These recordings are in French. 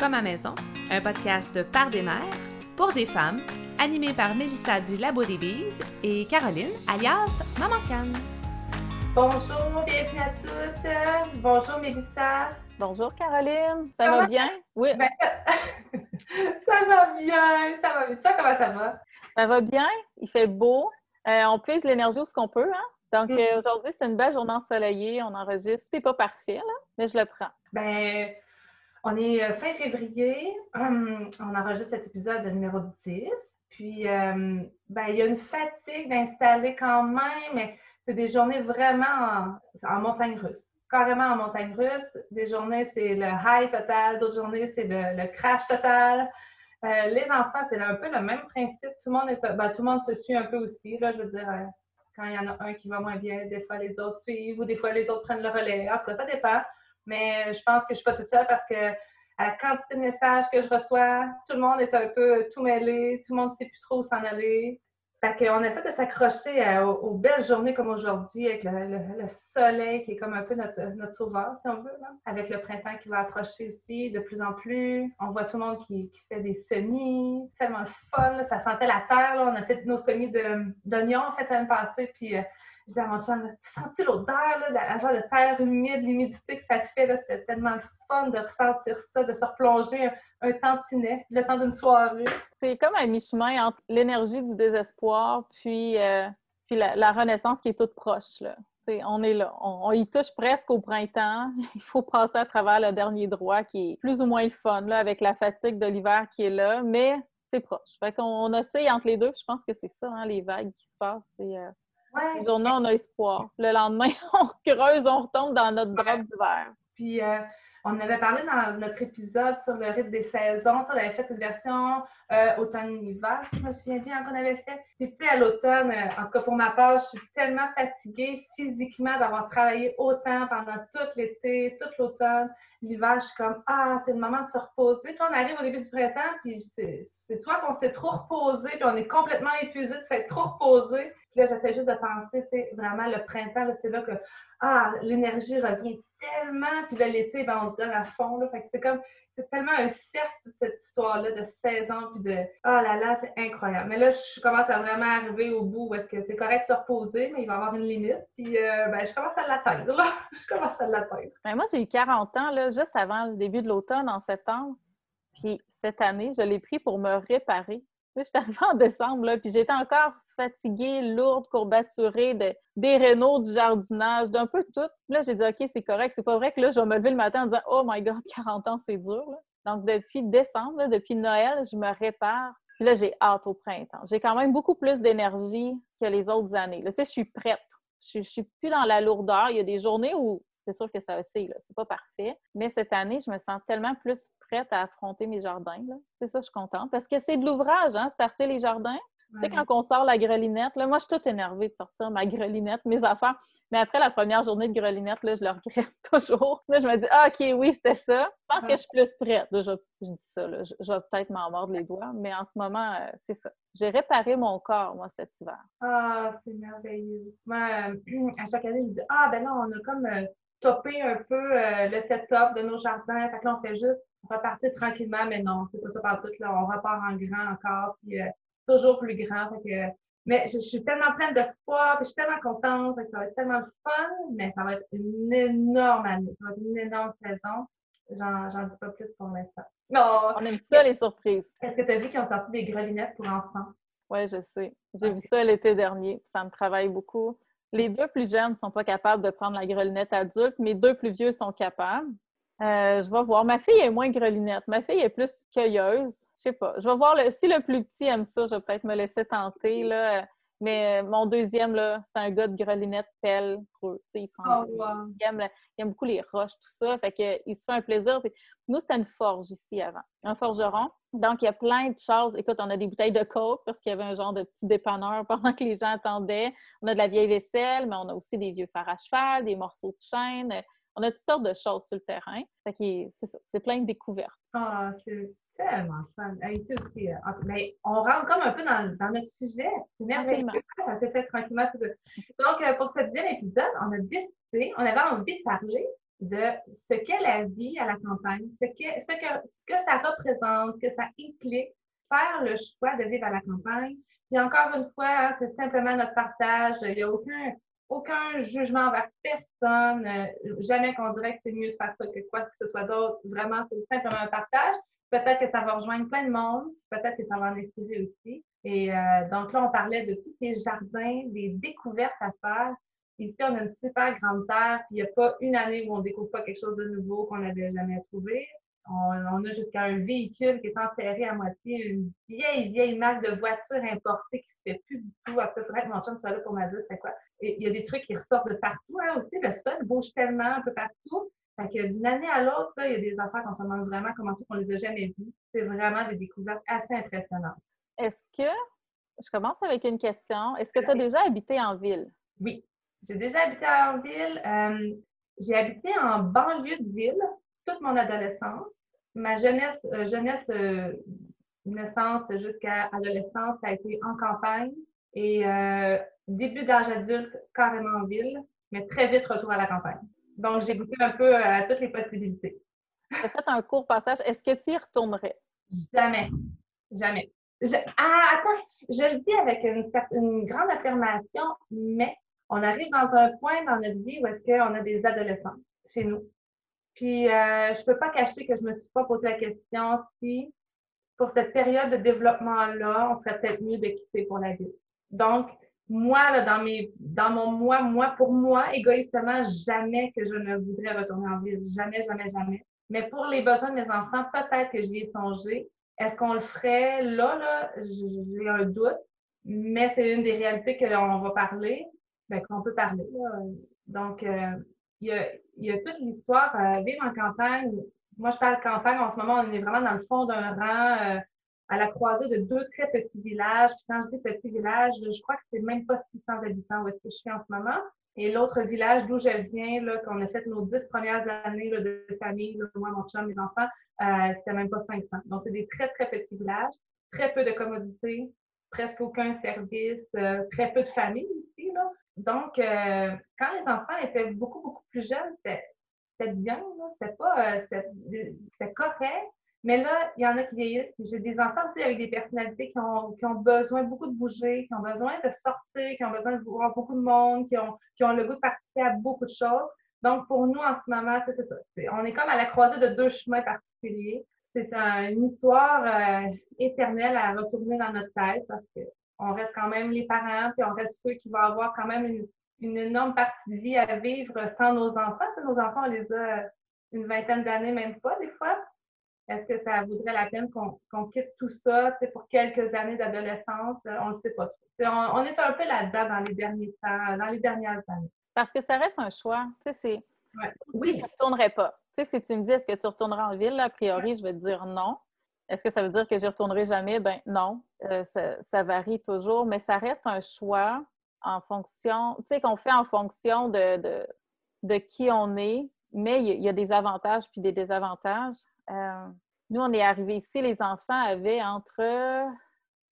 Comme à maison, un podcast par des mères, pour des femmes, animé par Mélissa du Labo des Bises et Caroline, alias Maman Canne. Bonjour, bienvenue à toutes. Bonjour Mélissa. Bonjour Caroline, ça, va bien? Oui. Ben, ça va bien, ça va bien. Toi, comment ça va? Ça va bien, il fait beau. Euh, on puise l'énergie où ce qu'on peut, hein? Donc, mm. euh, aujourd'hui, c'est une belle journée ensoleillée. On enregistre. C'est pas parfait, là, mais je le prends. Ben, on est euh, fin février. Hum, on enregistre cet épisode numéro 10. Puis, ben, il y a une fatigue d'installer quand même, mais c'est des journées vraiment en, montagne russe. Carrément en montagne russe. Des journées, c'est le high total. D'autres journées, c'est le, crash total. les enfants, c'est un peu le même principe. Tout le monde est, ben, se suit un peu aussi. Là, je veux dire, quand il y en a un qui va moins bien, des fois les autres suivent ou des fois les autres prennent le relais. En tout cas, ça dépend. Mais je pense que je ne suis pas toute seule parce que la quantité de messages que je reçois, tout le monde est un peu tout mêlé, tout le monde ne sait plus trop où s'en aller. Fait qu'on essaie de s'accrocher aux, belles journées comme aujourd'hui, avec le, soleil qui est comme un peu notre, notre sauveur, si on veut, avec le printemps qui va approcher aussi de plus en plus. On voit tout le monde qui, fait des semis, c'est tellement le fun, ça sentait la terre, on a fait nos semis d'oignons en fait l'année passée, puis euh, je disais à mon chum, tu sens-tu l'odeur, la genre de terre humide, l'humidité que ça fait, c'était tellement le fun de ressentir ça, de se replonger un tantinet, le temps d'une soirée. C'est comme un mi-chemin entre l'énergie du désespoir puis, euh, puis la, renaissance qui est toute proche. On est là. On, y touche presque au printemps. Il faut passer à travers le dernier droit qui est plus ou moins le fun, là, avec la fatigue de l'hiver qui est là, mais c'est proche. Fait qu'on on oscille entre les deux. Je pense que c'est ça, hein, les vagues qui se passent. Ouais. on a espoir. Le lendemain, on creuse, on retombe dans notre drap d'hiver. Puis, euh, on avait parlé dans notre épisode sur le rythme des saisons. on avait fait une version euh, automne-hiver, si je me souviens bien, qu'on avait fait. Puis, tu sais, à l'automne, euh, en tout cas pour ma part, je suis tellement fatiguée physiquement d'avoir travaillé autant pendant tout l'été, tout l'automne. L'hiver, je suis comme, ah, c'est le moment de se reposer. Puis, on arrive au début du printemps, puis c'est soit qu'on s'est trop reposé, puis on est complètement épuisé de s'être trop reposé. Puis là, j'essaie juste de penser, tu sais, vraiment, le printemps, c'est là que ah, l'énergie revient tellement, puis là, l'été, ben, on se donne à fond. Là, fait que c'est comme, c'est tellement un cercle, toute cette histoire-là de saison, puis de, oh là là, c'est incroyable. Mais là, je commence à vraiment arriver au bout, parce que c'est correct de se reposer, mais il va y avoir une limite, puis euh, ben, je commence à l'atteindre, là. je commence à l'atteindre. Ben, moi, j'ai eu 40 ans, là, juste avant le début de l'automne, en septembre, puis cette année, je l'ai pris pour me réparer. Je suis arrivée en décembre, là, puis j'étais encore fatiguée, lourde, courbaturée, de, des rénaux, du jardinage, d'un peu tout. Là, j'ai dit, OK, c'est correct. C'est pas vrai que là, je vais me lever le matin en disant, Oh my God, 40 ans, c'est dur. Donc, depuis décembre, depuis Noël, je me répare. Puis là, j'ai hâte au printemps. J'ai quand même beaucoup plus d'énergie que les autres années. Là, tu sais, je suis prête. Je, ne suis plus dans la lourdeur. Il y a des journées où c'est sûr que ça aussi, c'est pas parfait. Mais cette année, je me sens tellement plus prête à affronter mes jardins. C'est ça, je suis contente. Parce que c'est de l'ouvrage, hein, starter les jardins. Tu sais, quand on sort la grelinette, là, moi, je suis toute énervée de sortir ma grelinette, mes affaires. Mais après la première journée de grelinette, là, je le regrette toujours. Là, je me dis, ah, OK, oui, c'était ça. Je pense que je suis plus prête. je, dis ça, là. Je, vais peut-être m'en mordre les doigts, mais en ce moment, euh, c'est ça. J'ai réparé mon corps, moi, cet hiver. Ah, c'est merveilleux. Moi, euh, à chaque année, je dis, ah, ben là, on a comme euh, topé un peu le setup de nos jardins. Fait que là, on fait juste repartir tranquillement, mais non, c'est pas ça par tout. Là. On repart en grand encore. Puis, toujours plus grand. mais je, suis tellement pleine d'espoir, je suis tellement contente, ça va être tellement fun, mais ça va être une énorme année, ça va être une énorme saison. J'en dis pas plus pour l'instant. Oh! On aime ça, les surprises. Est-ce que tu as vu qu'ils ont sorti des grelinettes pour enfants? Oui, je sais. J'ai vu ça l'été dernier. Ça me travaille beaucoup. Les deux plus jeunes ne sont pas capables de prendre la grelinette adulte. Mes deux plus vieux sont capables. Euh, je vais voir. Ma fille est moins grelinette. Ma fille est plus cueilleuse. Je sais pas. Je vais voir le... si le plus petit aime ça, je vais peut-être me laisser tenter. Là. Mais euh, mon deuxième, là, c'est un gars de grelinette pelle creux. Il, oh, il, aime il, aime beaucoup les roches, tout ça. Fait que, il se fait un plaisir. Nous, c'était une forge ici avant. Un forgeron. Donc, il y a plein de choses. Écoute, on a des bouteilles de coke parce qu'il y avait un genre de petit dépanneur pendant que les gens attendaient. On a de la vieille vaisselle, mais on a aussi des vieux fers à cheval, des morceaux de chaîne on a toutes sortes de choses sur le terrain. c'est ça, c'est plein de découvertes. Ah, c'est tellement fun. Ici aussi, euh, mais on rentre comme un peu dans, notre sujet. C'est merveilleux. Ça s'est fait tranquillement. Donc, euh, pour ce deuxième épisode, on a décidé, on avait envie de parler de ce qu'est la vie à la campagne, ce que, ce, que, ce que ça représente, ce que ça implique, faire le choix de vivre à la campagne. Et encore une fois, hein, c'est simplement notre partage. Il n'y a aucun, aucun jugement envers personne. Euh, jamais qu'on dirait que c'est mieux de faire ça que quoi que ce soit d'autre. Vraiment, c'est simplement un partage. Peut-être que ça va rejoindre plein de monde. Peut-être que ça va en inspirer aussi. Et euh, donc là, on parlait de tous ces jardins, des découvertes à faire. Ici, on a une super grande terre, il n'y a pas une année où on ne découvre pas quelque chose de nouveau qu'on n'avait jamais trouvé. On, a jusqu'à un véhicule qui est enterré à moitié, une vieille, vieille marque de voiture importée qui ne se fait plus du tout. Après, il faudrait que mon chum soit là pour m'adulte, c'est quoi? Et il y a des trucs qui ressortent de partout hein, aussi. Le sol bouge tellement un peu partout. Fait que d'une année à l'autre, il y a des affaires qu'on se demande vraiment comment ça qu'on les a jamais vues. C'est vraiment des découvertes assez impressionnantes. Est-ce que, je commence avec une question, est-ce que tu as déjà habité en ville? Oui, j'ai déjà habité en ville. Euh, j'ai habité en banlieue de ville toute mon adolescence. Ma jeunesse, euh, jeunesse euh, naissance jusqu'à adolescence, ça a été en campagne. Et début d'âge adulte, carrément en ville, mais très vite retour à la campagne. Donc, j'ai goûté un peu à toutes les possibilités. Tu as fait un court passage. Est-ce que tu y retournerais? Jamais. Jamais. ah, attends, je le dis avec une, une, grande affirmation, mais on arrive dans un point dans notre vie où est-ce qu'on a des adolescents chez nous. Puis, euh, je ne peux pas cacher que je ne me suis pas posé la question si, pour cette période de développement-là, on serait peut-être mieux de quitter pour la vie. Donc, moi, là, dans, mes, dans mon moi, moi, pour moi, égoïstement, jamais que je ne voudrais retourner en ville. Jamais, jamais, jamais. Mais pour les besoins de mes enfants, peut-être que j'y ai songé. Est-ce qu'on le ferait là, là? J'ai un doute. Mais c'est une des réalités que l'on va parler, ben, qu'on peut parler. Donc, euh, il, y a, il y a toute l'histoire. Euh, vivre en campagne, moi, je parle campagne en ce moment, on est vraiment dans le fond d'un rang. Euh, à la croisée de deux très petits villages. Puis quand je dis petit village, je crois que c'est même pas 600 habitants où est-ce que je suis en ce moment. Et l'autre village d'où je viens, là, qu'on a fait nos dix premières années de famille, moi, mon chum, mes enfants, euh, c'était même pas 500. Donc, c'est des très, très petits villages, très peu de commodités, presque aucun service, euh, très peu de familles aussi. Là. Donc, euh, quand les enfants étaient beaucoup, beaucoup plus jeunes, c'était bien, c'était pas, euh, c'était correct, mais là, il y en a qui vieillissent. J'ai des enfants aussi avec des personnalités qui ont, qui ont, besoin beaucoup de bouger, qui ont besoin de sortir, qui ont besoin de voir beaucoup de monde, qui ont, qui ont le goût de participer à beaucoup de choses. Donc, pour nous, en ce moment, c'est ça. on est comme à la croisée de deux chemins particuliers. C'est une histoire euh, éternelle à retourner dans notre tête parce qu'on reste quand même les parents, puis on reste ceux qui vont avoir quand même une, une énorme partie de vie à vivre sans nos enfants. nos enfants, on les a une vingtaine d'années, même pas des fois. Est-ce que ça vaudrait la peine qu'on quitte tout ça pour quelques années d'adolescence? Euh, on ne sait pas trop. On, est un peu là-dedans dans les derniers temps, dans les dernières années. Parce que ça reste un choix. Tu sais, Oui. Je ne retournerai pas. Tu sais, si tu me dis est-ce que tu retourneras en ville, a priori, je vais te dire non. Est-ce que ça veut dire que ne retournerai jamais? Ben non. Euh, ça, varie toujours, mais ça reste un choix en fonction, tu sais, qu'on fait en fonction de, de, qui on est, mais il y, a des avantages puis des désavantages. Euh, nous, on est arrivés ici, les enfants avaient entre.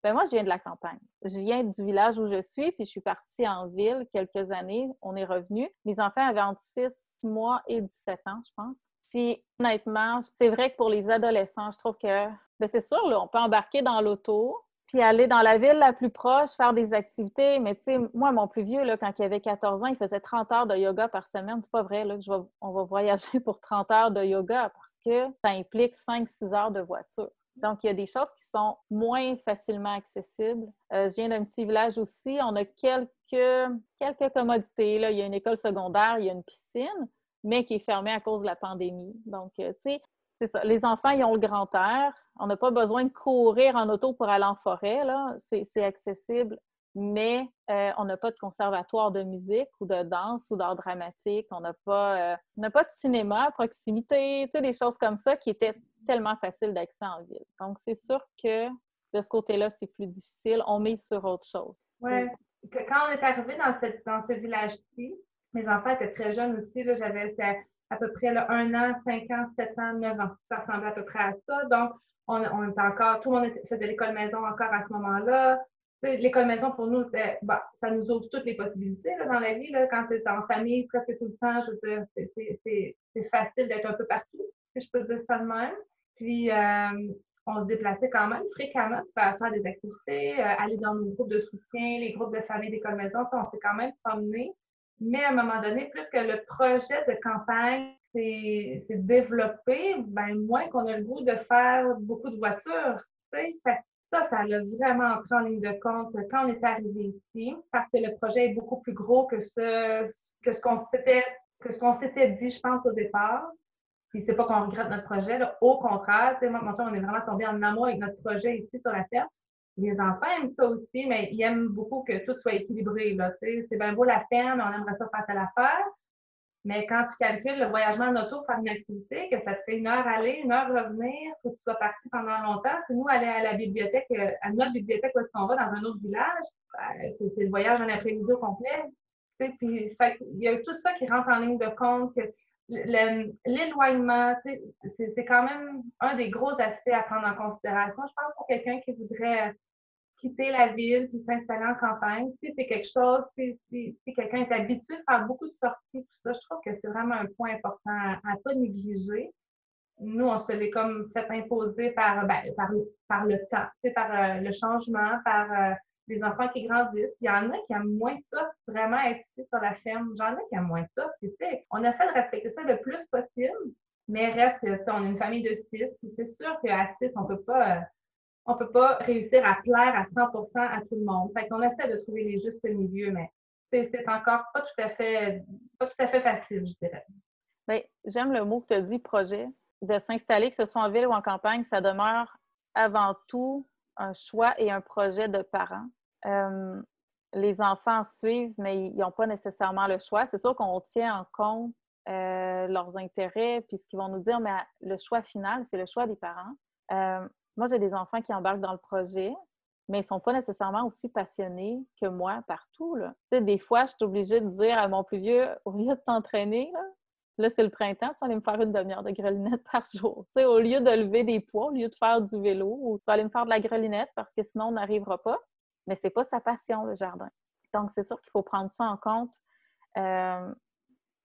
Ben moi, je viens de la campagne. Je viens du village où je suis, puis je suis partie en ville quelques années. On est revenu. Mes enfants avaient entre 6 mois et 17 ans, je pense. Puis, honnêtement, c'est vrai que pour les adolescents, je trouve que, c'est sûr, on peut embarquer dans l'auto, puis aller dans la ville la plus proche, faire des activités. Mais tu sais, moi, mon plus vieux, là, quand il avait 14 ans, il faisait 30 heures de yoga par semaine. C'est pas vrai là, que je on va voyager pour 30 heures de yoga que ça implique 5-6 heures de voiture. Donc, il y a des choses qui sont moins facilement accessibles. Euh, je viens d'un petit village aussi. On a quelques, quelques commodités. Là. Il y a une école secondaire, il y a une piscine, mais qui est fermée à cause de la pandémie. Donc, euh, tu sais, Les enfants, ils ont le grand air. On n'a pas besoin de courir en auto pour aller en forêt. C'est accessible mais euh, on n'a pas de conservatoire de musique ou de danse ou d'art dramatique. On n'a pas, euh, pas de cinéma à proximité, des choses comme ça qui étaient tellement faciles d'accès en ville. Donc, c'est sûr que de ce côté-là, c'est plus difficile. On met sur autre chose. Oui. Quand on est arrivé dans ce village-ci, mes enfants étaient très jeunes aussi. J'avais à peu près là, un an, cinq ans, sept ans, neuf ans. Ça ressemblait à peu près à ça. Donc, on, on était encore, tout le monde faisait l'école maison encore à ce moment-là L'école maison, pour nous, bah, ça nous ouvre toutes les possibilités dans la vie. Là, quand es en famille presque tout le temps, je veux dire, c'est facile d'être un peu partout, si je peux dire ça de même. Puis, euh, on se déplaçait quand même fréquemment pour faire des activités, euh, aller dans nos groupes de soutien, les groupes de famille d'école maison, on s'est quand même promené. Mais à un moment donné, plus que le projet de campagne s'est développé, ben moins qu'on a le goût de faire beaucoup de voitures. Ça, ça a vraiment entré en ligne de compte quand on est arrivé ici, parce que le projet est beaucoup plus gros que ce, que ce qu'on s'était dit, je pense, au départ. Puis c'est pas qu'on regrette notre projet, au contraire, moi, on est vraiment tombé en amour avec notre projet ici sur la ferme. Les enfants aiment ça aussi, mais ils aiment beaucoup que tout soit équilibré. C'est bien beau la ferme, on aimerait ça faire telle affaire. Mais quand tu calcules le voyagement en auto pour faire une activité, que ça te fait une heure aller, une heure revenir, que tu sois parti pendant longtemps. C'est nous aller à la bibliothèque, euh, à notre bibliothèque où est-ce qu'on va dans un autre village, ben, c'est le voyage un après-midi au complet. Puis, il y a tout ça qui rentre en ligne de compte. L'éloignement, c'est quand même un des gros aspects à prendre en considération. Je pense pour quelqu'un qui voudrait quitter la ville puis s'installer en campagne, si c'est quelque chose, si, si, quelqu'un est habitué à faire beaucoup de sorties, tout ça, je trouve que c'est vraiment un point important à ne pas négliger. Nous, on se l'est comme fait imposer par, ben, par, par, le temps, par euh, le changement, par euh, les enfants qui grandissent. Il y en a qui aiment moins ça, vraiment être ici sur la ferme. J'en ai qui aiment moins ça. On essaie de respecter ça le plus possible, mais reste, on est une famille de six, c'est sûr qu'à six, on peut pas euh, on ne peut pas réussir à plaire à 100% à tout le monde. Fait essaie de trouver les justes milieux, mais c'est encore pas tout à fait pas tout à fait facile, je dirais. Bien, j'aime le mot que tu as dit, projet. De s'installer, que ce soit en ville ou en campagne, ça demeure avant tout un choix et un projet de parents. Euh, les enfants suivent, mais ils n'ont pas nécessairement le choix. C'est sûr qu'on tient en compte euh, leurs intérêts, puis ce qu'ils vont nous dire, mais le choix final, c'est le choix des parents. Euh, moi, j'ai des enfants qui embarquent dans le projet, mais ils ne sont pas nécessairement aussi passionnés que moi partout. Là. Des fois, je suis obligée de dire à mon plus vieux, au lieu de t'entraîner, là, c'est le printemps, tu vas aller me faire une demi-heure de grelinette par jour. Tu sais, au lieu de lever des poids, au lieu de faire du vélo, ou tu vas aller me faire de la grelinette parce que sinon, on n'arrivera pas. Mais ce n'est pas sa passion, le jardin. Donc, c'est sûr qu'il faut prendre ça en compte. Euh,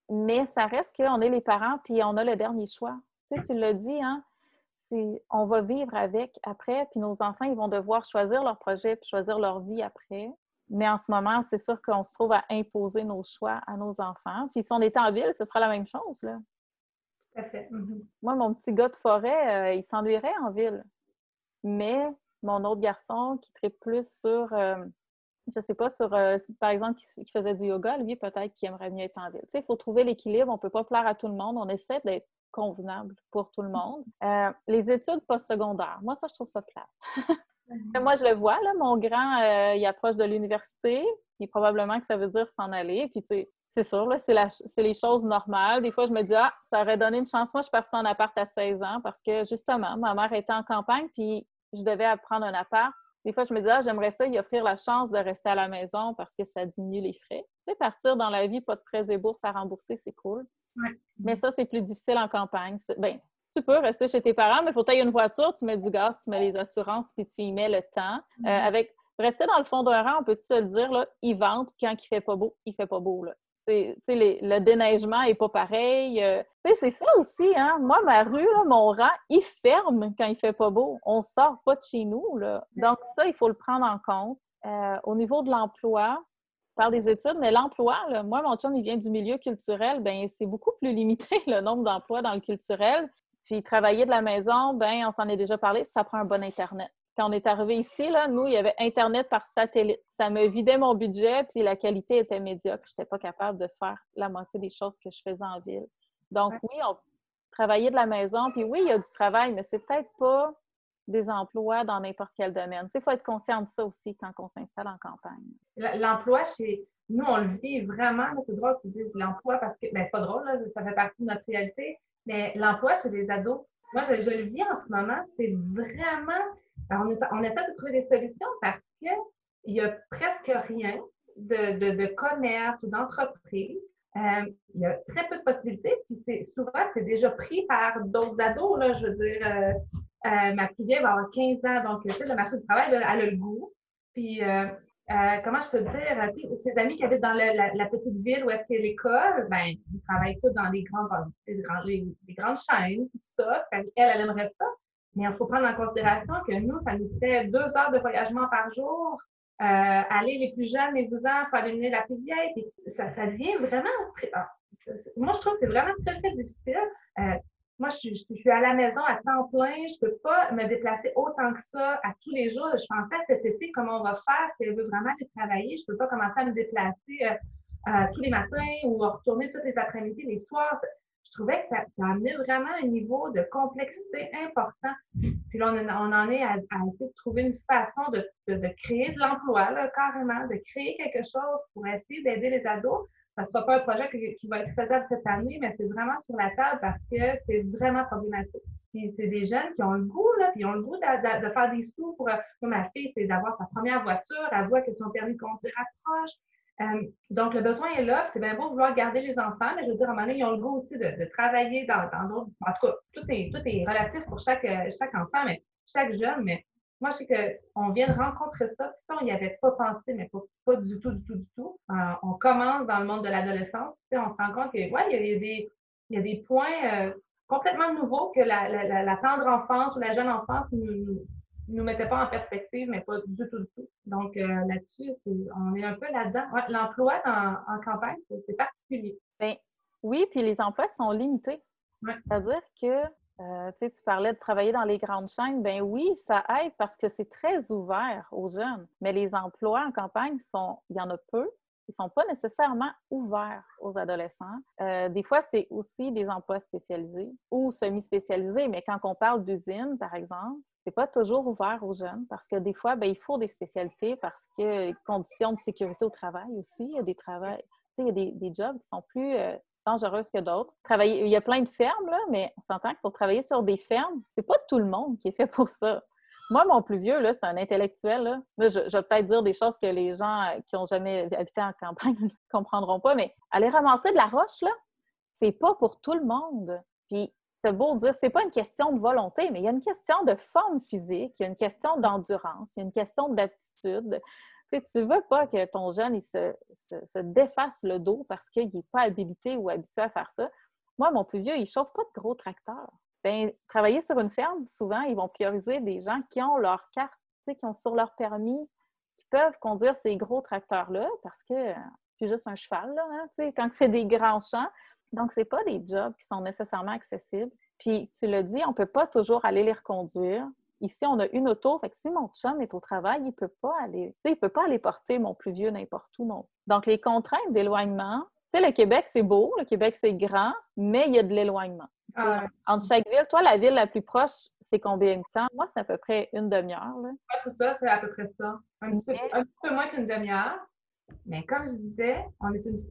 mais ça reste qu'on est les parents, puis on a le dernier choix. Tu sais, tu l'as dit, hein? On va vivre avec après, puis nos enfants, ils vont devoir choisir leur projet, puis choisir leur vie après. Mais en ce moment, c'est sûr qu'on se trouve à imposer nos choix à nos enfants. Puis si on était en ville, ce sera la même chose, là. Tout à fait. Mm-hmm. Moi, mon petit gars de forêt, euh, il s'ennuierait en ville. Mais mon autre garçon qui traite plus sur, euh, je sais pas, sur, euh, par exemple, qui, faisait du yoga, lui, peut-être qu'il aimerait mieux être en ville. Tu sais, il faut trouver l'équilibre. On ne peut pas plaire à tout le monde. On essaie d'être convenable pour tout le monde. Euh, les études postsecondaires, moi, ça, je trouve ça plate. moi, je le vois, là, mon grand, euh, il approche de l'université, puis probablement que ça veut dire s'en aller. Puis, tu sais, c'est sûr, là, c'est les choses normales. Des fois, je me dis, ah, ça aurait donné une chance. Moi, je suis partie en appart à 16 ans parce que, justement, ma mère était en campagne, puis je devais apprendre un appart. Des fois, je me dis, ah, j'aimerais ça y offrir la chance de rester à la maison parce que ça diminue les frais. Tu sais, partir dans la vie, pas de prêts et bourses à rembourser, c'est cool. Mais ça, c'est plus difficile en campagne. Ben, tu peux rester chez tes parents, mais il faut tailler une voiture, tu mets du gaz, tu mets les assurances, puis tu y mets le temps. Euh, mm-hmm. avec Rester dans le fond d'un rang, on peut se le dire, là, il vente quand il fait pas beau, il fait pas beau. Là. Le déneigement n'est pas pareil. Euh, c'est ça aussi, hein? Moi, ma rue, mon rang, il ferme quand il fait pas beau. On sort pas de chez nous. Là. Donc, ça, il faut le prendre en compte. Euh, au niveau de l'emploi, par des études, mais l'emploi, moi, mon chum, il vient du milieu culturel, ben c'est beaucoup plus limité le nombre d'emplois dans le culturel. Puis travailler de la maison, ben on s'en est déjà parlé, ça prend un bon Internet. Quand on est arrivé ici, là, nous, il y avait Internet par satellite. Ça me vidait mon budget, puis la qualité était médiocre. Je n'étais pas capable de faire la moitié des choses que je faisais en ville. Donc, oui, on travaillait de la maison, puis oui, il y a du travail, mais c'est peut-être pas des emplois dans n'importe quel domaine. Il faut être conscient de ça aussi quand on s'installe en campagne. L'emploi, chez nous, on le vit vraiment. C'est drôle que tu dises l'emploi parce que, ben, c'est pas drôle, ça fait partie de notre réalité, mais l'emploi chez les ados, moi, je, le vis en ce moment, c'est vraiment. On, on, essaie de trouver des solutions parce qu'il n'y a presque rien de, commerce ou d'entreprise. Euh, il y a très peu de possibilités, puis souvent, c'est déjà pris par d'autres ados, là, je veux dire. Euh, euh, ma vieille va avoir 15 ans, donc le marché du travail, elle a le goût. Puis, comment je peux dire, ses amis qui habitent dans la, petite ville où est-ce qu'il y a l'école, ben, ils travaillent tous dans les grandes, les, grandes chaînes, tout ça. Elle, elle aimerait ça. Mais il faut prendre en considération que nous, ça nous fait deux heures de voyagement par jour. Euh, aller les plus jeunes, les cousins, faire éliminer la plus vieille. Ça, ça devient vraiment. Ah, moi, je trouve que c'est vraiment très, très difficile. Euh, moi, je suis, je suis, à la maison à temps plein. Je ne peux pas me déplacer autant que ça à tous les jours. Je pensais cet été comment on va faire si elle veut vraiment aller travailler. Je ne peux pas commencer à me déplacer euh, tous les matins ou retourner tous les après-midi, les soirs trouvais que ça, amenait vraiment un niveau de complexité important. Puis là, on, en est à, essayer de trouver une façon de, créer de l'emploi, carrément, de créer quelque chose pour essayer d'aider les ados. Ça ne sera pas un projet qui, va être faisable cette année, mais c'est vraiment sur la table parce que c'est vraiment problématique. Puis c'est des jeunes qui ont le goût, là, puis ont le goût de, faire des sous pour, pour ma fille, c'est d'avoir sa première voiture, elle voit que son permis de conduire approche, euh, donc, le besoin est là. C'est bien beau vouloir garder les enfants, mais je veux dire, à un moment donné, ils ont le goût aussi de, travailler dans d'autres. en tout cas, tout est, tout est relatif pour chaque, chaque enfant, mais chaque jeune. Mais moi, je sais qu'on vient de rencontrer ça. Puis ça, on n'y avait pas pensé, mais pas, du tout, du tout, du tout. Euh, on commence dans le monde de l'adolescence. On se rend compte que, ouais, il y a, des, il y a des points euh, complètement nouveaux que la, la, la, tendre enfance ou la jeune enfance nous, nous mettait pas en perspective, mais pas du tout, du tout. Donc euh, là-dessus, on est un peu là-dedans. L'emploi en, campagne, c'est particulier. Bien, oui, puis les emplois sont limités. C'est-à-dire que euh, tu parlais de travailler dans les grandes chaînes. Ben oui, ça aide parce que c'est très ouvert aux jeunes. Mais les emplois en campagne, sont, il y en a peu. Ils ne sont pas nécessairement ouverts aux adolescents. Euh, des fois, c'est aussi des emplois spécialisés ou semi-spécialisés. Mais quand on parle d'usine, par exemple, c'est pas toujours ouvert aux jeunes parce que des fois, ben, il faut des spécialités parce que conditions de sécurité au travail aussi, il y a des travails, il y a des, des, jobs qui sont plus euh, dangereux que d'autres. Il y a plein de fermes, là, mais on s'entend que pour travailler sur des fermes, c'est pas tout le monde qui est fait pour ça. Moi, mon plus vieux, c'est un intellectuel. Là. je, je, vais peut-être dire des choses que les gens euh, qui n'ont jamais habité en campagne ne comprendront pas, mais aller ramasser de la roche, là, c'est pas pour tout le monde. Puis c'est beau dire, c'est pas une question de volonté, mais il y a une question de forme physique, il y a une question d'endurance, il y a une question d'aptitude. Tu tu veux pas que ton jeune il se, se, défasse le dos parce qu'il n'est pas habilité ou habitué à faire ça. Moi, mon plus vieux, il chauffe pas de gros tracteurs. Bien, travailler sur une ferme, souvent, ils vont prioriser des gens qui ont leur carte, qui ont sur leur permis, qui peuvent conduire ces gros tracteurs-là parce que c'est juste un cheval, là, hein, quand c'est des grands champs, donc, ce pas des jobs qui sont nécessairement accessibles. Puis, tu l'as dit, on ne peut pas toujours aller les reconduire. Ici, on a une auto. Fait que si mon chum est au travail, il ne peut pas aller, il peut pas aller porter mon plus vieux n'importe où. Non. Donc, les contraintes d'éloignement, tu sais, le Québec, c'est beau, le Québec, c'est grand, mais il y a de l'éloignement. Ah entre chaque ville, toi, la ville la plus proche, c'est combien de temps? Moi, c'est à peu près une demi-heure. Oui, c'est ça, c'est à peu près ça. Un petit, peu, moins qu'une demi-heure. Mais comme je disais, on est une,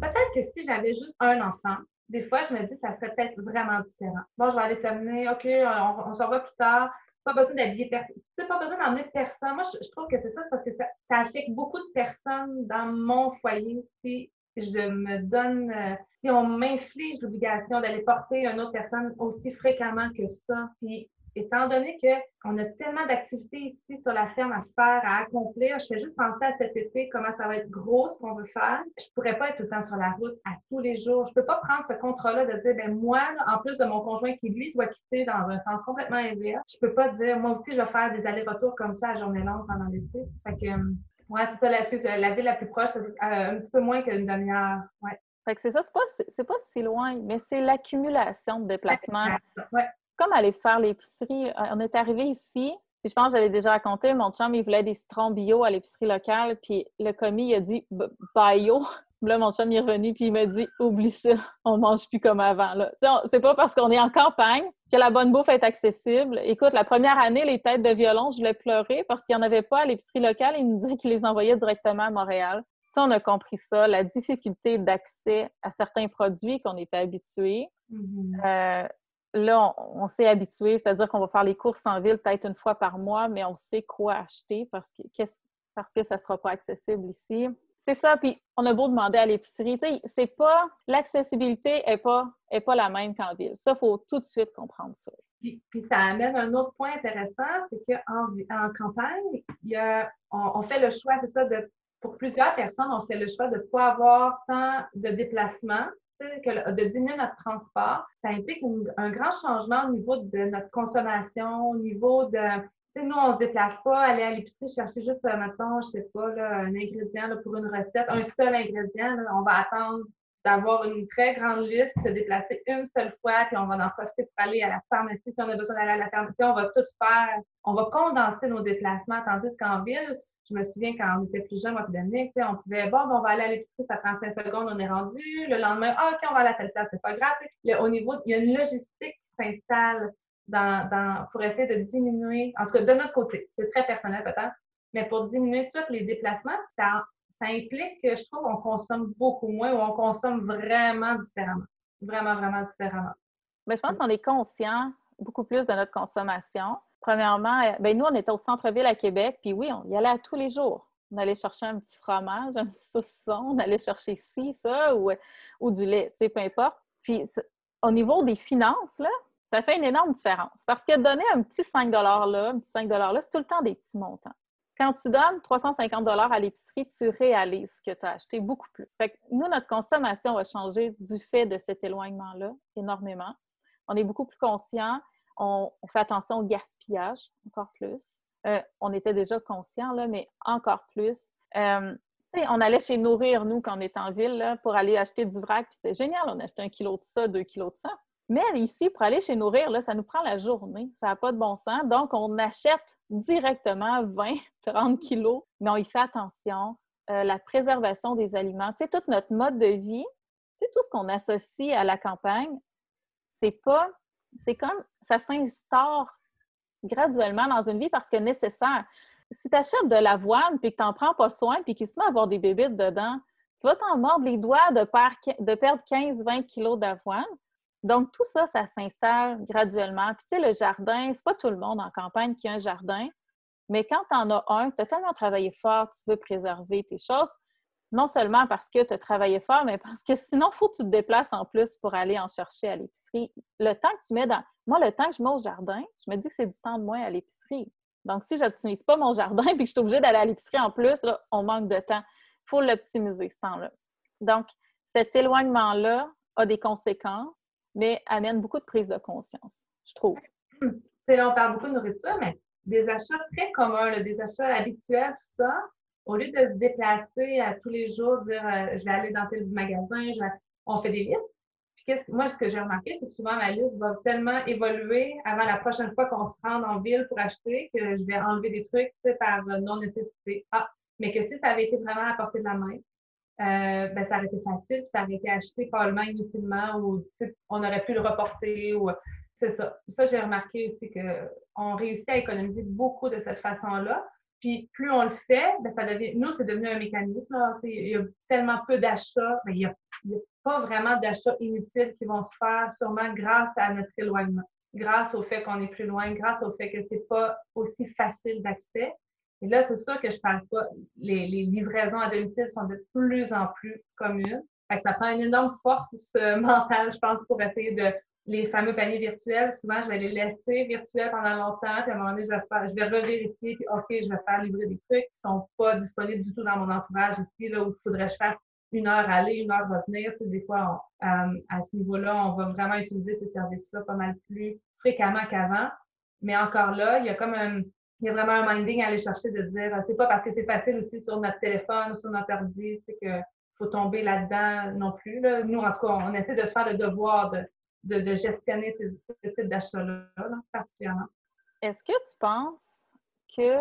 Peut-être que si j'avais juste un enfant, des fois, je me dis que ça serait peut-être vraiment différent. Bon, je vais aller terminer, OK, on, s'en va plus tard. Pas besoin d'habiller personne. Tu pas besoin d'emmener personne. Moi, je, trouve que c'est ça, parce que ça, affecte beaucoup de personnes dans mon foyer si je me donne, euh, si on m'inflige l'obligation d'aller porter une autre personne aussi fréquemment que ça. Puis étant donné qu'on a tellement d'activités ici sur la ferme à faire, à accomplir, je fais juste penser à cet été, comment ça va être gros ce qu'on veut faire. Je ne pourrais pas être tout le temps sur la route à tous les jours. Je ne peux pas prendre ce contrat-là de dire, ben moi, en plus de mon conjoint qui, lui, doit quitter dans un sens complètement inverse, je ne peux pas dire, moi aussi, je vais faire des allers-retours comme ça à journée longue pendant l'été. Fait que, euh, ouais, c'est ça, la, la ville la plus proche, c'est euh, un petit peu moins qu'une demi-heure. Ouais. Fait que c'est ça, c'est pas, pas si loin, mais c'est l'accumulation de déplacements. Ouais comme aller faire l'épicerie. Euh, on est arrivé ici, puis je pense que j'avais déjà raconté, mon chum, il voulait des citrons bio à l'épicerie locale, puis le commis, il a dit bio. Là, mon chum est revenu, puis il m'a dit Oublie ça, on mange plus comme avant. C'est pas parce qu'on est en campagne que la bonne bouffe est accessible. Écoute, la première année, les têtes de violon, je voulais pleurer parce qu'il n'y en avait pas à l'épicerie locale. Il nous disait qu'il les envoyait directement à Montréal. Ça, on a compris ça, la difficulté d'accès à certains produits qu'on était habitués. Mm-hmm. Euh, là, on, s'est habitué, c'est-à-dire qu'on va faire les courses en ville peut-être une fois par mois, mais on sait quoi acheter parce que, ça ne sera pas accessible ici. C'est ça, puis on a beau demander à l'épicerie, c'est pas, l'accessibilité n'est pas, la même qu'en ville. Ça, il faut tout de suite comprendre ça. Puis, ça amène un autre point intéressant, c'est qu'en en campagne, on, fait le choix, c'est ça, de, pour plusieurs personnes, on fait le choix de ne pas avoir tant de déplacements, de diminuer notre transport. Ça implique un grand changement au niveau de notre consommation, au niveau de nous, on ne se déplace pas, aller à l'épicerie chercher juste, maintenant, je sais pas, un ingrédient pour une recette, un seul ingrédient. on va attendre d'avoir une très grande liste, puis se déplacer une seule fois, puis on va en profiter pour aller à la pharmacie. Si on a besoin d'aller à la pharmacie, on va tout faire. On va condenser nos déplacements, tandis qu'en ville, je me souviens quand on était plus jeune, moi et Dominique, on pouvait, bon, on va aller à l'épicerie, ça prend cinq secondes, on est rendu. Le lendemain, ah, OK, on va aller à telle place, c'est pas grave. au niveau, il y a une logistique qui s'installe dans, pour essayer de diminuer, en tout cas de notre côté, c'est très personnel peut-être, mais pour diminuer tous les déplacements, ça, ça implique que je trouve qu'on consomme beaucoup moins ou on consomme vraiment différemment. Vraiment, vraiment différemment. Mais je pense qu'on est conscient beaucoup plus de notre consommation. Premièrement, euh, ben nous, on était au centre-ville à Québec, puis oui, on y allait tous les jours. On allait chercher un petit fromage, un petit saucisson, on allait chercher ci, ça, ou, ou du lait, tu sais, peu importe. Puis au niveau des finances, là, ça fait une énorme différence. Parce que donner un petit 5 là, un petit 5 là, c'est tout le temps des petits montants. Quand tu donnes 350 à l'épicerie, tu réalises que tu as acheté beaucoup plus. Fait que nous, notre consommation va changer du fait de cet éloignement-là énormément. On est beaucoup plus conscient. On, fait attention au gaspillage encore plus. Euh, on était déjà conscient, là, mais encore plus. Euh, on allait chez Nourrir, nous, quand on était en ville, pour aller acheter du vrac, puis c'était génial. On achetait un kilo de ça, deux kilos de ça. Mais ici, pour aller chez Nourrir, ça nous prend la journée. Ça n'a pas de bon sens. Donc, on achète directement 20, 30 kilos, mais on y fait attention. Euh, la préservation des aliments, tout notre mode de vie, tout ce qu'on associe à la campagne, c'est pas, c'est comme, ça s'instaure graduellement dans une vie parce que nécessaire. Si tu achètes de l'avoine puis que tu n'en prends pas soin puis qu'il se met à avoir des bébites dedans, tu vas t'en mordre les doigts de, de perdre 15-20 kilos d'avoine. Donc, tout ça, ça s'installe graduellement. Puis, tu sais, le jardin, c'est pas tout le monde en campagne qui a un jardin, mais quand tu en as un, tu as tellement travaillé fort, tu veux préserver tes choses, non seulement parce que tu as travaillé fort, mais parce que sinon, il faut que tu te déplaces en plus pour aller en chercher à l'épicerie. Le temps que tu mets dans. Moi, le temps que je mets au jardin, je me dis que c'est du temps de moins à l'épicerie. Donc, si je n'optimise pas mon jardin et que je suis obligée d'aller à l'épicerie en plus, là, on manque de temps. Il faut l'optimiser, ce temps-là. Donc, cet éloignement-là a des conséquences mais amène beaucoup de prise de conscience, je trouve. C'est là, on parle beaucoup de nourriture, mais des achats très communs, des achats habituels, tout ça, au lieu de se déplacer à tous les jours, dire euh, je vais aller dans tel magasin, on fait des listes. Puis moi, ce que j'ai remarqué, c'est que souvent ma liste va tellement évoluer avant la prochaine fois qu'on se rende en ville pour acheter que je vais enlever des trucs par non-nécessité. Ah, mais que si ça avait été vraiment à portée de la main, euh, ben, ça aurait été facile, ça aurait été acheté probablement inutilement ou on aurait pu le reporter. ou C'est ça. Ça, j'ai remarqué aussi qu'on réussit à économiser beaucoup de cette façon-là. Puis plus on le fait, ben, ça devient. Nous, c'est devenu un mécanisme. Il y a tellement peu d'achats, il n'y a, pas vraiment d'achats inutiles qui vont se faire sûrement grâce à notre éloignement, grâce au fait qu'on est plus loin, grâce au fait que ce n'est pas aussi facile d'accès. Et là, c'est sûr que je parle pas. Les, livraisons à domicile sont de plus en plus communes. ça prend une énorme force mentale, je pense, pour essayer de. Les fameux paniers virtuels, souvent, je vais les laisser virtuels pendant longtemps, puis à un moment donné, je vais, faire, je vais revérifier, puis OK, je vais faire livrer des trucs qui ne sont pas disponibles du tout dans mon entourage ici, là, où il faudrait que je fasse une heure aller, une heure revenir. Tu des fois, euh, à ce niveau-là, on va vraiment utiliser ces services-là pas mal plus fréquemment qu'avant. Mais encore là, il y a comme un, il y a vraiment un minding à aller chercher de dire, c'est pas parce que c'est facile aussi sur notre téléphone ou sur notre ordi, c'est qu'il faut tomber là-dedans non plus. Nous, en tout cas, on essaie de se faire le devoir de, de, gestionner ce, type d'achats-là, particulièrement. Est-ce que tu penses que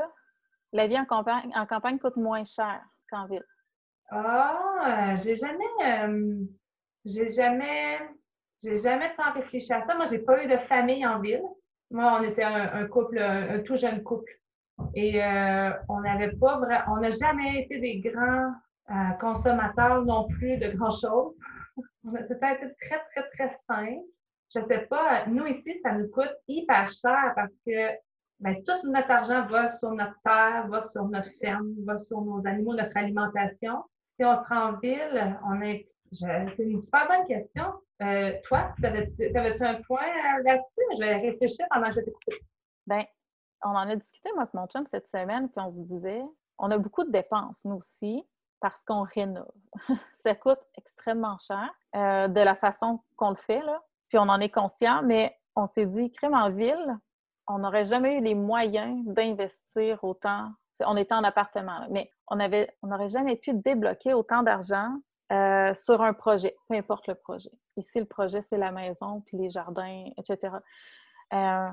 la vie en campagne, en campagne coûte moins cher qu'en ville? Ah, j'ai jamais, euh, j'ai jamais, j'ai jamais tant réfléchi à ça. Moi, j'ai pas eu de famille en ville. Moi, on était un, couple, un, tout jeune couple. Et euh, on n'avait pas on n'a jamais été des grands euh, consommateurs non plus de grand-chose. C'était très, très, très simple. Je ne sais pas, nous ici, ça nous coûte hyper cher parce que ben, tout notre argent va sur notre terre, va sur notre ferme, va sur nos animaux, notre alimentation. Si on se rend en ville, on est. C'est une super bonne question. Euh, toi, t'avais-tu un point là-dessus? Je vais réfléchir pendant que je t'écoute. Bien, on en a discuté, moi, avec mon chum, cette semaine, puis on se disait, on a beaucoup de dépenses, nous aussi, parce qu'on rénove. ça coûte extrêmement cher euh, de la façon qu'on le fait. Puis on en est conscient, mais on s'est dit, crème en ville, on n'aurait jamais eu les moyens d'investir autant. On était en appartement, mais on n'aurait on jamais pu débloquer autant d'argent euh, sur un projet, peu importe le projet. Ici, le projet, c'est la maison, puis les jardins, etc. Euh,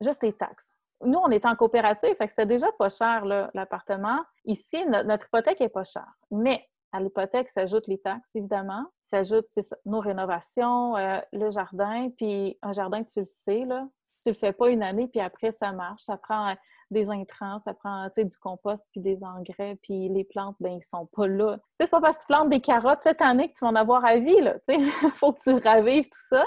juste les taxes. Nous, on est en coopérative, c'était déjà pas cher, l'appartement. Ici, notre hypothèque est pas chère. Mais à l'hypothèque s'ajoutent les taxes, évidemment. S'ajoutent nos rénovations, euh, le jardin, puis un jardin, tu le sais, là, tu le fais pas une année, puis après, ça marche. Ça prend des intrants, ça prend du compost, puis des engrais, puis les plantes, ben ils sont pas là. C'est pas parce que tu plantes des carottes cette année que tu vas en avoir à vie. Il faut que tu ravives tout ça.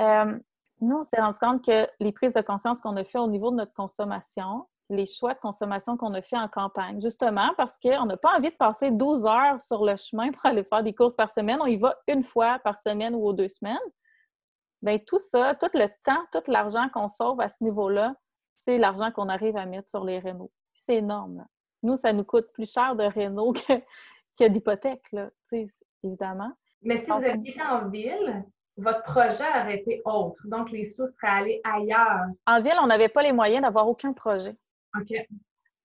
Euh, nous, on s'est rendu compte que les prises de conscience qu'on a fait au niveau de notre consommation, les choix de consommation qu'on a fait en campagne, justement parce qu'on n'a pas envie de passer 12 heures sur le chemin pour aller faire des courses par semaine. On y va une fois par semaine ou aux deux semaines. Bien, tout ça, tout le temps, tout l'argent qu'on sauve à ce niveau-là, c'est l'argent qu'on arrive à mettre sur les rénaux. c'est énorme. Nous, ça nous coûte plus cher de rénaux que, que d'hypothèque, évidemment. Mais si vous habitez en ville, votre projet aurait été autre. Donc, les sous seraient allés ailleurs. En ville, on n'avait pas les moyens d'avoir aucun projet. OK.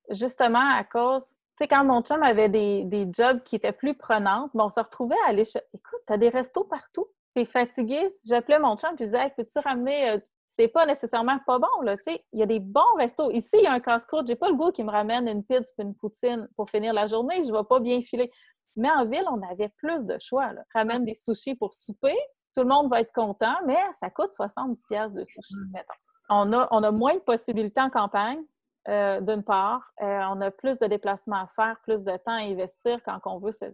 Justement, à cause, tu sais, quand mon chum avait des, des, jobs qui étaient plus prenantes, on se retrouvait à aller. Écoute, tu as des restos partout. Tu es fatigué. J'appelais mon chum et je disais, peux-tu ramener. Euh, c'est pas nécessairement pas bon, là. Tu sais, il y a des bons restos. Ici, il y a un casse-croûte. J'ai pas le goût qui me ramène une pizza et une poutine pour finir la journée. Je vais pas bien filer. Mais en ville, on avait plus de choix. Là. Ramène des sushis pour souper, tout le monde va être content, mais ça coûte 70 pièces de sushi, mm. mettons. On a, on a moins de possibilités en campagne, euh, d'une part. Euh, on a plus de déplacements à faire, plus de temps à investir quand on veut ce,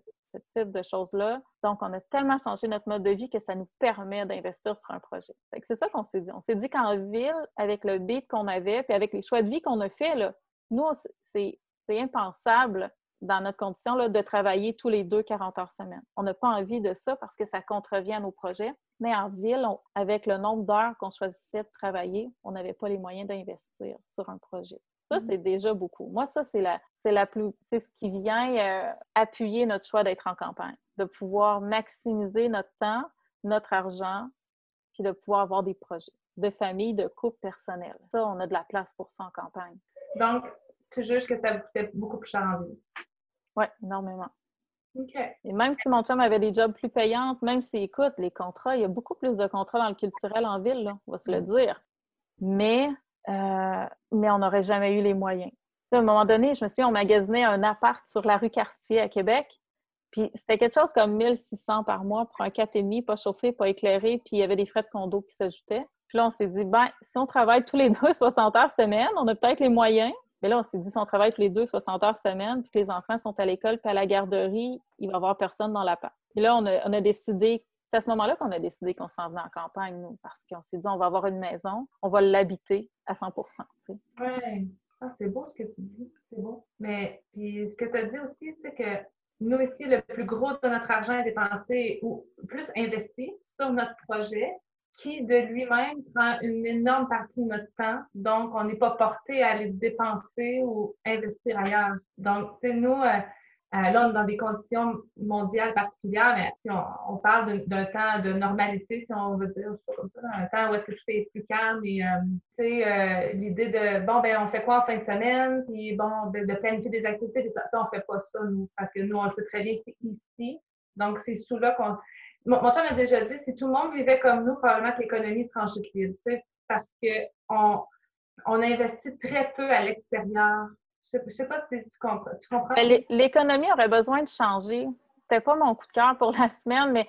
type de choses-là. Donc, on a tellement changé notre mode de vie que ça nous permet d'investir sur un projet. C'est ça qu'on s'est dit. On s'est dit qu'en ville, avec le beat qu'on avait, puis avec les choix de vie qu'on a fait, là, nous, c'est impensable dans notre condition là, de travailler tous les deux 40 heures semaine. On n'a pas envie de ça parce que ça contrevient à nos projets. Mais en ville, avec le nombre d'heures qu'on choisissait de travailler, on n'avait pas les moyens d'investir sur un projet. Ça, mm-hmm. c'est déjà beaucoup. Moi, ça, c'est la, c'est la plus, c'est ce qui vient euh, appuyer notre choix d'être en campagne, de pouvoir maximiser notre temps, notre argent, puis de pouvoir avoir des projets de famille, de couple personnel. Ça, on a de la place pour ça en campagne. Donc, tu juges que ça vous beaucoup plus cher en ville? Oui, énormément. Et même si mon chum avait des jobs plus payants, même s'il écoute les contrats, il y a beaucoup plus de contrats dans le culturel en ville, là, on va se le mm. dire. Mais, euh, mais on n'aurait jamais eu les moyens. à un moment donné, je me suis dit, on magasinait un appart sur la rue Cartier à Québec. Puis c'était quelque chose comme 1600 par mois pour un 4,5, pas chauffé, pas éclairé, puis il y avait des frais de condo qui s'ajoutaient. Puis là, on s'est dit, ben, si on travaille tous les deux 60 heures semaine, on a peut-être les moyens, mais là, on s'est dit, si on travaille tous les deux 60 heures semaine, puis que les enfants sont à l'école puis à la garderie, il va y avoir personne dans l'appart. Et là, on a, décidé, c'est à ce moment-là qu'on a décidé qu'on s'en venait en campagne, nous, parce qu'on s'est dit, on va avoir une maison, on va l'habiter à 100% Oui, ah, c'est beau ce que tu dis, c'est beau. Mais puis ce que tu as dit aussi, c'est que nous ici, le plus gros de notre argent est dépensé ou plus investi sur notre projet qui de lui-même prend une énorme partie de notre temps. Donc, on n'est pas porté à les dépenser ou investir ailleurs. Donc, tu sais, nous, euh, euh, là, on est dans des conditions mondiales particulières, mais si on, parle d'un temps de normalité, si on veut dire, comme ça, un temps où est-ce que tout est plus calme et, euh, tu sais, l'idée de, bon, ben, on fait quoi en fin de semaine, puis bon, ben, de, planifier des activités, ça, on fait pas ça, nous, parce que nous, on sait très bien, c'est ici. Donc, c'est sous là qu'on mon, mon m'a déjà dit, si tout le monde vivait comme nous, probablement que l'économie serait en chute parce qu'on on investit très peu à l'extérieur. Je ne sais, pas si tu comprends. Ben, l'économie aurait besoin de changer. C'était pas mon coup de cœur pour la semaine, mais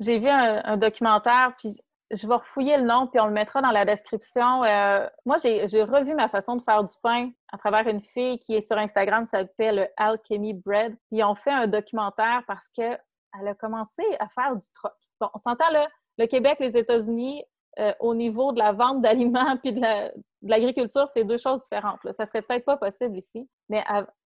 j'ai vu un, documentaire, puis je vais refouiller le nom, puis on le mettra dans la description. Euh, moi, j'ai revu ma façon de faire du pain à travers une fille qui est sur Instagram, s'appelle Alchemy Bread. Ils ont fait un documentaire parce que elle a commencé à faire du troc. Bon, on s'entend là, le Québec, les États-Unis, euh, au niveau de la vente d'aliments puis de l'agriculture, c'est deux choses différentes. Ça Ça serait peut-être pas possible ici, mais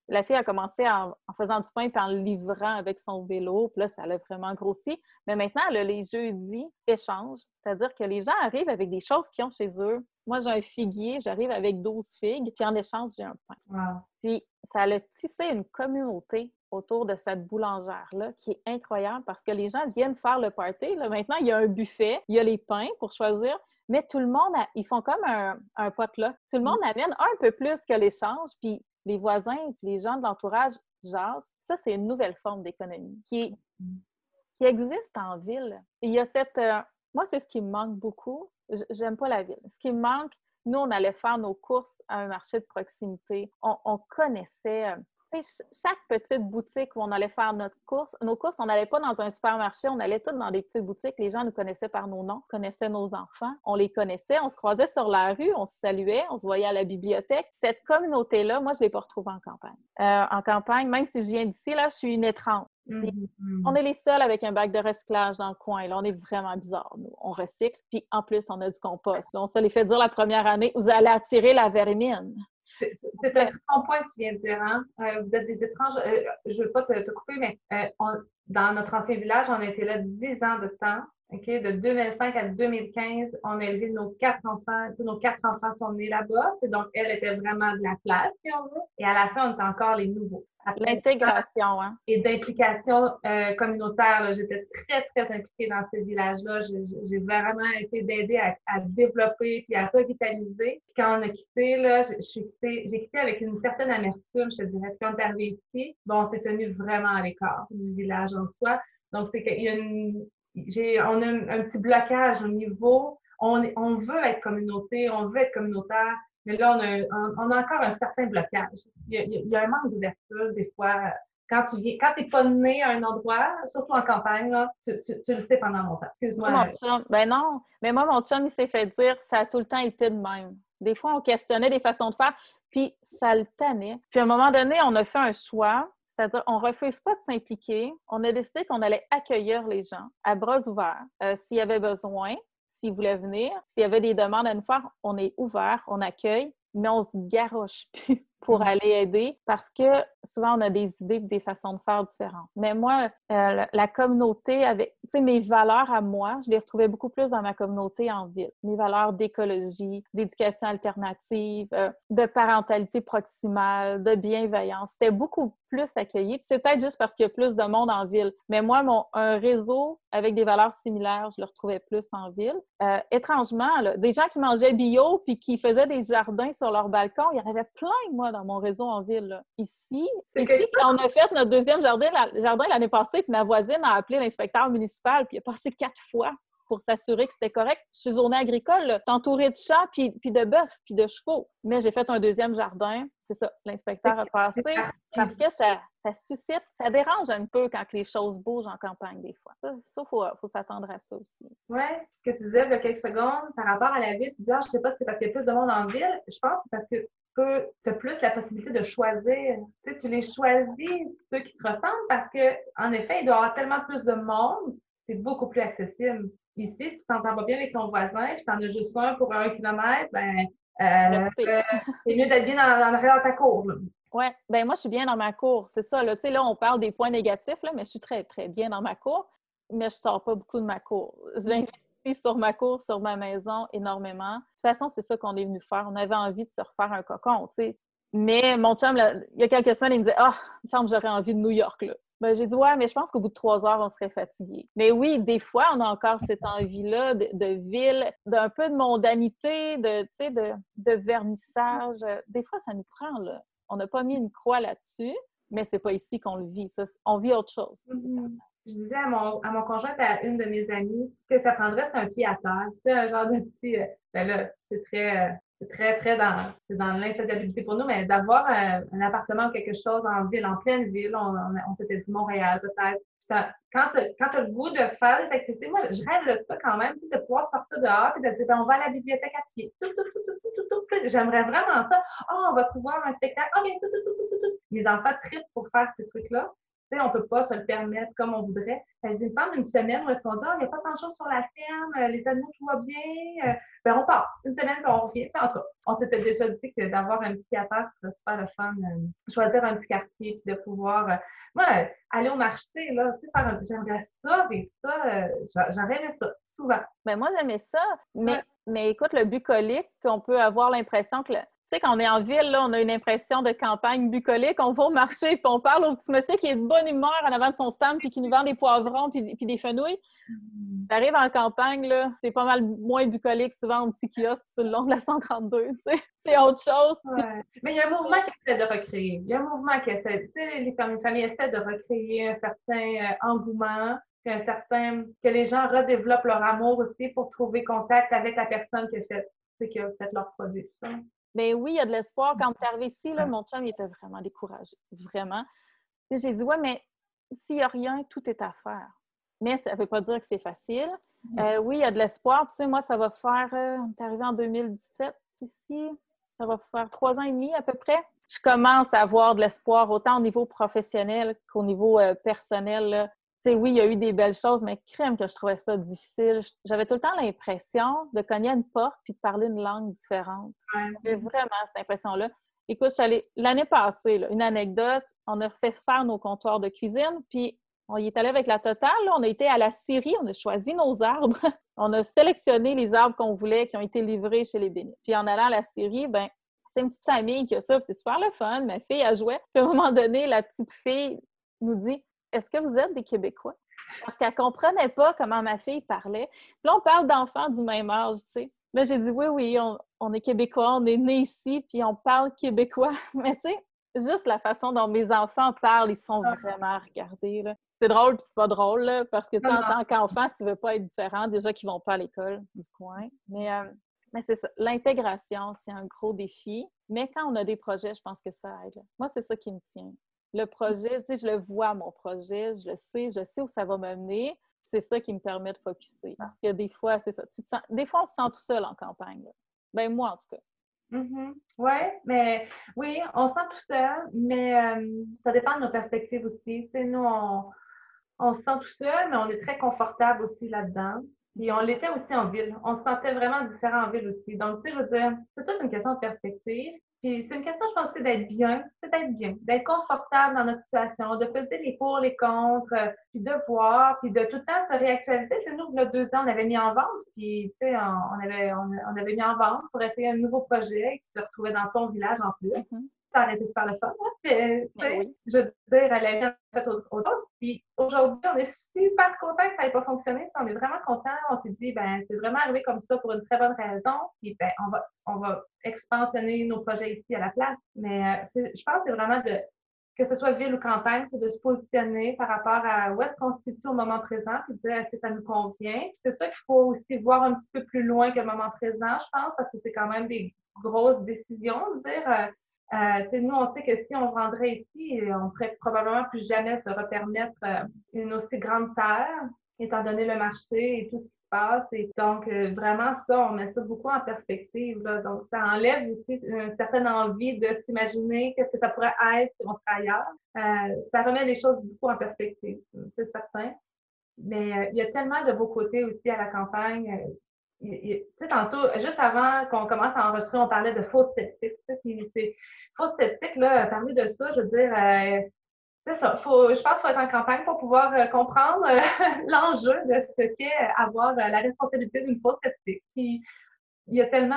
la fille a commencé en, faisant du pain puis en livrant avec son vélo. Puis là, ça l'a vraiment grossi. Mais maintenant, les jeudis échanges. C'est-à-dire que les gens arrivent avec des choses qu'ils ont chez eux. Moi, j'ai un figuier, j'arrive avec 12 figues, puis en échange, j'ai un pain. Puis ça a tissé une communauté autour de cette boulangère-là qui est incroyable parce que les gens viennent faire le party. Là, maintenant, il y a un buffet, il y a les pains pour choisir, mais tout le monde, ils font comme un, un pot-là. Tout le monde mm. amène un peu plus que l'échange, puis les voisins et les gens de l'entourage jasent. Ça, c'est une nouvelle forme d'économie qui, qui existe en ville. il y a cette... Euh, moi, c'est ce qui me manque beaucoup. J'aime pas la ville. Ce qui me manque, nous, on allait faire nos courses à un marché de proximité. On, on connaissait euh, chaque petite boutique où on allait faire notre course, nos courses, on n'allait pas dans un supermarché, on allait toutes dans des petites boutiques. Les gens nous connaissaient par nos noms, connaissaient nos enfants, on les connaissait, on se croisait sur la rue, on se saluait, on se voyait à la bibliothèque. Cette communauté-là, moi, je ne l'ai pas retrouvée en campagne. Euh, en campagne, même si je viens d'ici, là, je suis une étrange. Mm-hmm. On est les seuls avec un bac de recyclage dans le coin. Là, on est vraiment bizarre. Nous. On recycle, puis en plus, on a du compost. on se les fait dire la première année, vous allez attirer la vermine. C'est un bon point que tu viens de dire. Hein? Euh, vous êtes des étranges. Euh, je ne veux pas te, couper, mais euh, dans notre ancien village, on était là 10 ans de temps. De 2005 à 2015, on a élevé nos quatre enfants. nos quatre enfants sont nés là-bas. Donc, elle était vraiment de la place, si on veut. Et à la fin, on était encore les nouveaux. L'intégration, hein? Et d'implication euh, communautaire. J'étais très, très impliquée dans ce village-là. J'ai vraiment essayé d'aider à, développer puis à revitaliser. quand on a quitté, là, j'ai quitté avec une certaine amertume, je te dirais. Quand on est arrivé ici, bon, on s'est tenu vraiment à l'écart du village en soi. Donc, c'est qu'il y a une, on a un, petit blocage au niveau, on, veut être communauté, on veut être communautaire, mais là, on a, encore un certain blocage. Il y a, un manque d'ouverture des fois. Quand tu viens, quand t'es pas né à un endroit, surtout en campagne, là, tu, le sais pendant longtemps. Excuse-moi. Ben non, mais moi, mon chum, il s'est fait dire ça a tout le temps été de même. Des fois, on questionnait des façons de faire, puis ça le tenait. Puis à un moment donné, on a fait un choix c'est-à-dire, on refuse pas de s'impliquer. On a décidé qu'on allait accueillir les gens à bras ouverts. Euh, s'il y avait besoin, s'ils voulaient venir, s'il y avait des demandes à nous faire, on est ouvert, on accueille, mais on se garoche plus pour mm. aller aider parce que souvent on a des idées, des façons de faire différentes. Mais moi, euh, la communauté avec, tu sais, mes valeurs à moi, je les retrouvais beaucoup plus dans ma communauté en ville. Mes valeurs d'écologie, d'éducation alternative, euh, de parentalité proximale, de bienveillance. C'était beaucoup plus accueilli. Puis c'est peut-être juste parce qu'il y a plus de monde en ville. Mais moi, mon, un réseau avec des valeurs similaires, je le retrouvais plus en ville. Euh, étrangement, là, des gens qui mangeaient bio puis qui faisaient des jardins sur leur balcon, il y en avait plein, moi, dans mon réseau en ville. Ici, ici quand on a fait notre deuxième jardin, jardin l'année passée, puis ma voisine a appelé l'inspecteur municipal, puis il a passé quatre fois pour s'assurer que c'était correct. Je suis zone agricole, entourée de chats, puis, puis de bœufs, puis de chevaux. Mais j'ai fait un deuxième jardin. C'est ça, l'inspecteur a passé parce que ça, ça, suscite, ça dérange un peu quand les choses bougent en campagne des fois? Ça, il faut, faut s'attendre à ça aussi. Oui, ce que tu disais il y a quelques secondes par rapport à la ville, tu dis, ah, je sais pas si c'est parce qu'il y a plus de monde en ville. Je pense que c'est parce que tu as plus la possibilité de choisir. Tu, sais, tu les choisis, ceux qui te ressemblent, parce qu'en effet, il doit y avoir tellement plus de monde, c'est beaucoup plus accessible. Ici, si tu t'entends pas bien avec ton voisin, puis tu en as juste un pour un kilomètre, ben, euh, c'est mieux d'être bien dans, dans, ta cour. Oui, ben moi, je suis bien dans ma cour. C'est ça, là. Tu sais, là, on parle des points négatifs, là, mais je suis très, très bien dans ma cour. Mais je sors pas beaucoup de ma cour. J'investis sur ma cour, sur ma maison énormément. De toute façon, c'est ça qu'on est venu faire. On avait envie de se refaire un cocon, tu sais. Mais mon chum, il y a quelques semaines, il me disait Ah, oh, il me semble que j'aurais envie de New York. Là. Ben, j'ai dit, ouais, mais je pense qu'au bout de trois heures, on serait fatigué. Mais oui, des fois, on a encore cette envie-là de, ville, d'un peu de mondanité, de, de, de vernissage. Des fois, ça nous prend, là. On n'a pas mis une croix là-dessus, mais c'est pas ici qu'on le vit. Ça, on vit autre chose. Mm-hmm. Je disais à mon, à mon conjoint, à une de mes amies, que ça prendrait, c'est un pied à terre. C'est un genre de petit. Euh, ben là, c'est très. Euh, très, très dans, dans l'infaisabilité pour nous, mais d'avoir un, appartement ou quelque chose en ville, en pleine ville, on, on, s'était dit Montréal peut-être. Quand tu as le goût de faire des activités, moi, je rêve de ça quand même, de pouvoir sortir dehors et de dire, ben, on va à la bibliothèque à pied. J'aimerais vraiment ça. Oh, on va-tu voir un spectacle? OK, Mes enfants tripent pour faire ces trucs-là. On peut pas se le permettre comme on voudrait. je dis, il me semble une semaine où est-ce qu'on dit, oh, il n'y a pas tant de choses sur la ferme, euh, les animaux, tout va bien. Euh, ben, on part. Une semaine, puis on revient. en tout cas, on s'était déjà dit que d'avoir un petit capteur, c'était super le fun. choisir un petit quartier, puis de pouvoir. moi, aller au marché, là, tu sais, faire un. J'aimerais ça, et ça, j'aurais ça, souvent. Ben, moi, j'aimais ça, mais. Mais écoute, le bucolique, on peut avoir l'impression que tu sais, quand on est en ville, là, on a une impression de campagne bucolique. On va au marché puis on parle au petit monsieur qui est de bonne humeur en avant de son stand puis qui nous vend des poivrons puis, des fenouilles. Mm. Tu arrives en campagne, là, c'est pas mal moins bucolique souvent au petit kiosque sur le long de la 132. C'est autre chose. Mais il y a un mouvement qui essaie de recréer. Il y a un mouvement qui essaie, tu sais, les familles, essaient de recréer un certain euh, engouement. Un certain, que les gens redéveloppent leur amour aussi pour trouver contact avec la personne qui a fait, qui a fait leur produit. Mais oui, il y a de l'espoir. Quand tu es arrivé ici, là, mon chum il était vraiment découragé. Vraiment. J'ai dit, ouais, mais s'il n'y a rien, tout est à faire. Mais ça ne veut pas dire que c'est facile. Euh, oui, il y a de l'espoir. Tu sais, moi, ça va faire. Euh, on est arrivé en 2017 ici. Ça va faire trois ans et demi à peu près. Je commence à avoir de l'espoir, autant au niveau professionnel qu'au niveau euh, personnel sais, oui, il y a eu des belles choses, mais crème que je trouvais ça difficile. J'avais tout le temps l'impression de cogner une porte puis de parler une langue différente. J'avais vraiment cette impression-là. Écoute, l'année passée, une anecdote, on a fait faire nos comptoirs de cuisine, puis on y est allé avec la totale. On a été à la Syrie, on a choisi nos arbres. on a sélectionné les arbres qu'on voulait, qui ont été livrés chez les bénis. Puis en allant à la Syrie, ben c'est une petite famille qui a ça, c'est super le fun. Ma fille a joué. Puis à un moment donné, la petite fille nous dit est-ce que vous êtes des Québécois? Parce qu'elle ne comprenait pas comment ma fille parlait. Puis là, on parle d'enfants du même âge, tu sais. Là, j'ai dit oui, oui, on, est Québécois, on est né ici, puis on parle québécois. Mais tu sais, juste la façon dont mes enfants parlent, ils sont ah. vraiment regardés. C'est drôle, puis c'est pas drôle, parce que en tant qu'enfant, tu veux pas être différent. Déjà qu'ils vont pas à l'école du coin. Mais, euh, mais c'est ça. L'intégration, c'est un gros défi. Mais quand on a des projets, je pense que ça aide. Moi, c'est ça qui me tient le projet, tu sais, je le vois, mon projet, je le sais, je sais où ça va me mener. C'est ça qui me permet de focuser. Parce que des fois, c'est ça. Tu te sens, des fois, on se sent tout seul en campagne. Ben moi, en tout cas. Mm-hmm. Oui, mais oui, on se sent tout seul, mais euh, ça dépend de nos perspectives aussi. Nous, on, on se sent tout seul, mais on est très confortable aussi là-dedans. Puis on l'était aussi en ville. On se sentait vraiment différent en ville aussi. Donc, tu sais, je veux dire, c'est toute une question de perspective. Puis c'est une question, je pense, aussi d'être bien, c'est d'être bien, d'être confortable dans notre situation, de peser les pour, les contre, euh, puis de voir, puis de tout le temps se réactualiser. C'est nous, il y a deux ans, on avait mis en vente, puis tu sais, on, avait, on, avait mis en vente pour essayer un nouveau projet qui se retrouvait dans ton village en plus. Mm-hmm ça aurait été super le fun. Hein? Ben Je veux dire, elle a fait autre chose. Puis aujourd'hui, on est super content que ça n'ait pas fonctionné. On est vraiment content. On s'est dit, ben c'est vraiment arrivé comme ça pour une très bonne raison. Puis ben, on va, on va expansionner nos projets ici à la place. Mais euh, je pense que c'est vraiment de que ce soit ville ou campagne, c'est de se positionner par rapport à où est-ce qu'on se situe au moment présent, puis de dire est-ce que ça nous convient. Puis c'est ça qu'il faut aussi voir un petit peu plus loin que le moment présent, je pense, parce que c'est quand même des grosses décisions, de dire euh, euh, nous, on sait que si on vendrait ici, on ne pourrait probablement plus jamais se repermettre euh, une aussi grande terre, étant donné le marché et tout ce qui se passe. Et donc, euh, vraiment, ça, on met ça beaucoup en perspective. Donc, ça enlève aussi une certaine envie de s'imaginer qu'est-ce que ça pourrait être si on serait ailleurs. ça remet les choses beaucoup en perspective, c'est certain. Mais il y a tellement de beaux côtés aussi à la campagne tantôt, juste avant qu'on commence à enregistrer, on parlait de faux sceptiques. Faux sceptiques, là, parler de ça, je veux dire, euh, c'est ça. Faut, je pense qu'il faut être en campagne pour pouvoir euh, comprendre euh, l'enjeu de ce qu'est avoir la responsabilité d'une fausse sceptique. Il y a tellement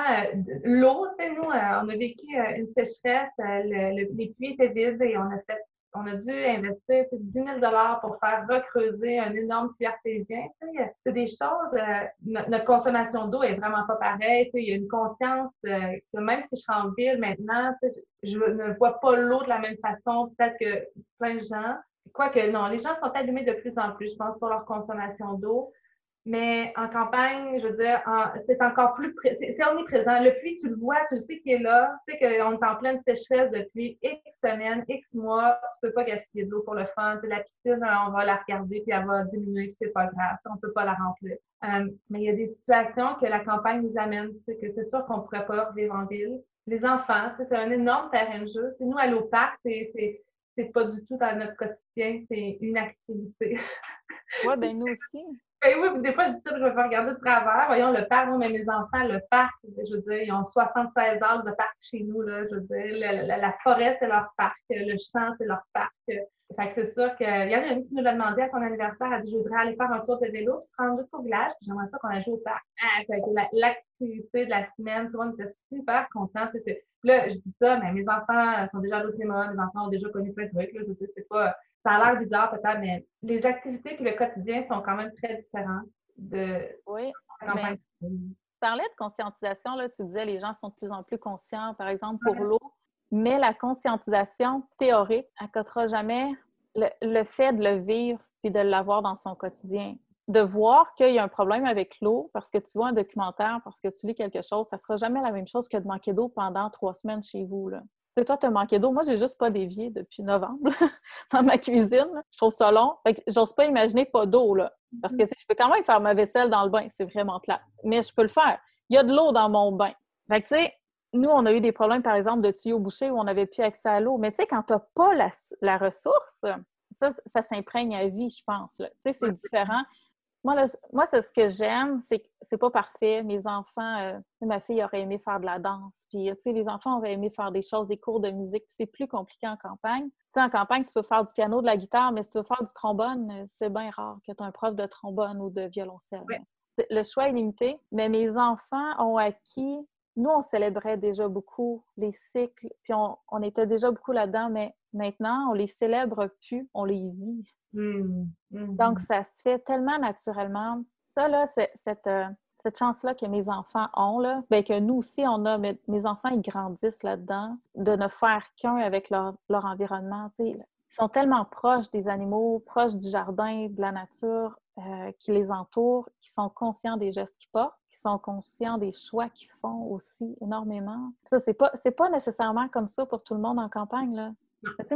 l'eau, tu sais, nous, on a vécu une sécheresse, les puits étaient vides et on a fait on a dû investir 10 000 pour faire recreuser un énorme puits artésien. C'est des choses, euh, notre consommation d'eau est vraiment pas pareille. Il y a une conscience euh, que même si je suis en ville maintenant, je ne vois pas l'eau de la même façon, peut-être que plein de gens. Quoique, non, les gens sont allumés de plus en plus, je pense, pour leur consommation d'eau. Mais en campagne, je veux dire, c'est encore plus, c'est omniprésent. Le puits, tu le vois, tu sais qu'il est là, tu sais qu'on est en pleine sécheresse depuis X semaines, X mois, tu peux pas gaspiller de l'eau pour le fun. la piscine, on va la regarder puis elle va diminuer, puis c'est pas grave, on peut pas la remplir. Euh, mais il y a des situations que la campagne nous amène, que c'est sûr qu'on pourrait pas vivre en ville. Les enfants, c'est un énorme terrain de jeu. nous, à l'eau parc, c'est c'est pas du tout dans notre quotidien, c'est une activité. oui, ben nous aussi. Ben oui, des fois, je dis ça, je vais faire regarder de travers. Voyons, le parc, moi, mais mes enfants, le parc, je veux dire, ils ont 76 ans de parc chez nous, là, je veux dire. La, forêt, c'est leur parc. Le champ, c'est leur parc. Fait que c'est sûr qu'il y en a une qui nous l'a demandé à son anniversaire. Elle a dit Je voudrais aller faire un tour de vélo, puis se rendre jusqu'au village, puis j'aimerais ça qu'on aille jouer au parc. Ah, ça a été l'activité de la semaine. Tout le monde était super content. Là, je dis ça, mais mes enfants sont déjà allés au cinéma, mes enfants ont déjà connu plein de trucs. Là, je sais, c'est pas ça a l'air bizarre peut-être, mais les activités et le quotidien sont quand même très différents de oui, mais tu parlais de conscientisation, là, tu disais les gens sont de plus en plus conscients, par exemple, pour l'eau, mais la conscientisation théorique n'accotera jamais le, fait de le vivre puis de l'avoir dans son quotidien. De voir qu'il y a un problème avec l'eau parce que tu vois un documentaire, parce que tu lis quelque chose, ça ne sera jamais la même chose que de manquer d'eau pendant trois semaines chez vous. Là toi, tu as manqué d'eau. Moi, j'ai juste pas dévié depuis novembre dans ma cuisine. Je trouve ça long. Fait que j'ose pas imaginer pas d'eau, là. Parce que, je peux quand même faire ma vaisselle dans le bain. C'est vraiment plat. Mais je peux le faire. Il y a de l'eau dans mon bain. Fait que, tu sais, nous, on a eu des problèmes, par exemple, de tuyaux bouchés où on n'avait plus accès à l'eau. Mais tu sais, quand tu n'as pas la, ressource, ça, ça s'imprègne à vie, je pense. Tu sais, c'est différent. Moi, moi c'est ce que j'aime, c'est que c'est pas parfait. Mes enfants, euh, ma fille aurait aimé faire de la danse. Puis, tu sais, les enfants auraient aimé faire des choses, des cours de musique. Puis c'est plus compliqué en campagne. Tu sais, en campagne, tu peux faire du piano, de la guitare, mais si tu veux faire du trombone, euh, c'est bien rare que tu aies un prof de trombone ou de violoncelle. Le choix est limité, mais mes enfants ont acquis nous, on célébrait déjà beaucoup les cycles, puis on, on était déjà beaucoup là-dedans, mais maintenant, on les célèbre plus, on les vit. Mmh, mmh. Donc, ça se fait tellement naturellement. Ça, là, euh, cette chance-là que mes enfants ont, là, bien, que nous aussi, on a, mes enfants, ils grandissent là-dedans, de ne faire qu'un avec leur, leur environnement. Ils sont tellement proches des animaux, proches du jardin, de la nature euh, qui les entoure, qui sont conscients des gestes qu'ils portent, qui sont conscients des choix qu'ils font aussi énormément. Ça, c'est pas, pas nécessairement comme ça pour tout le monde en campagne. Là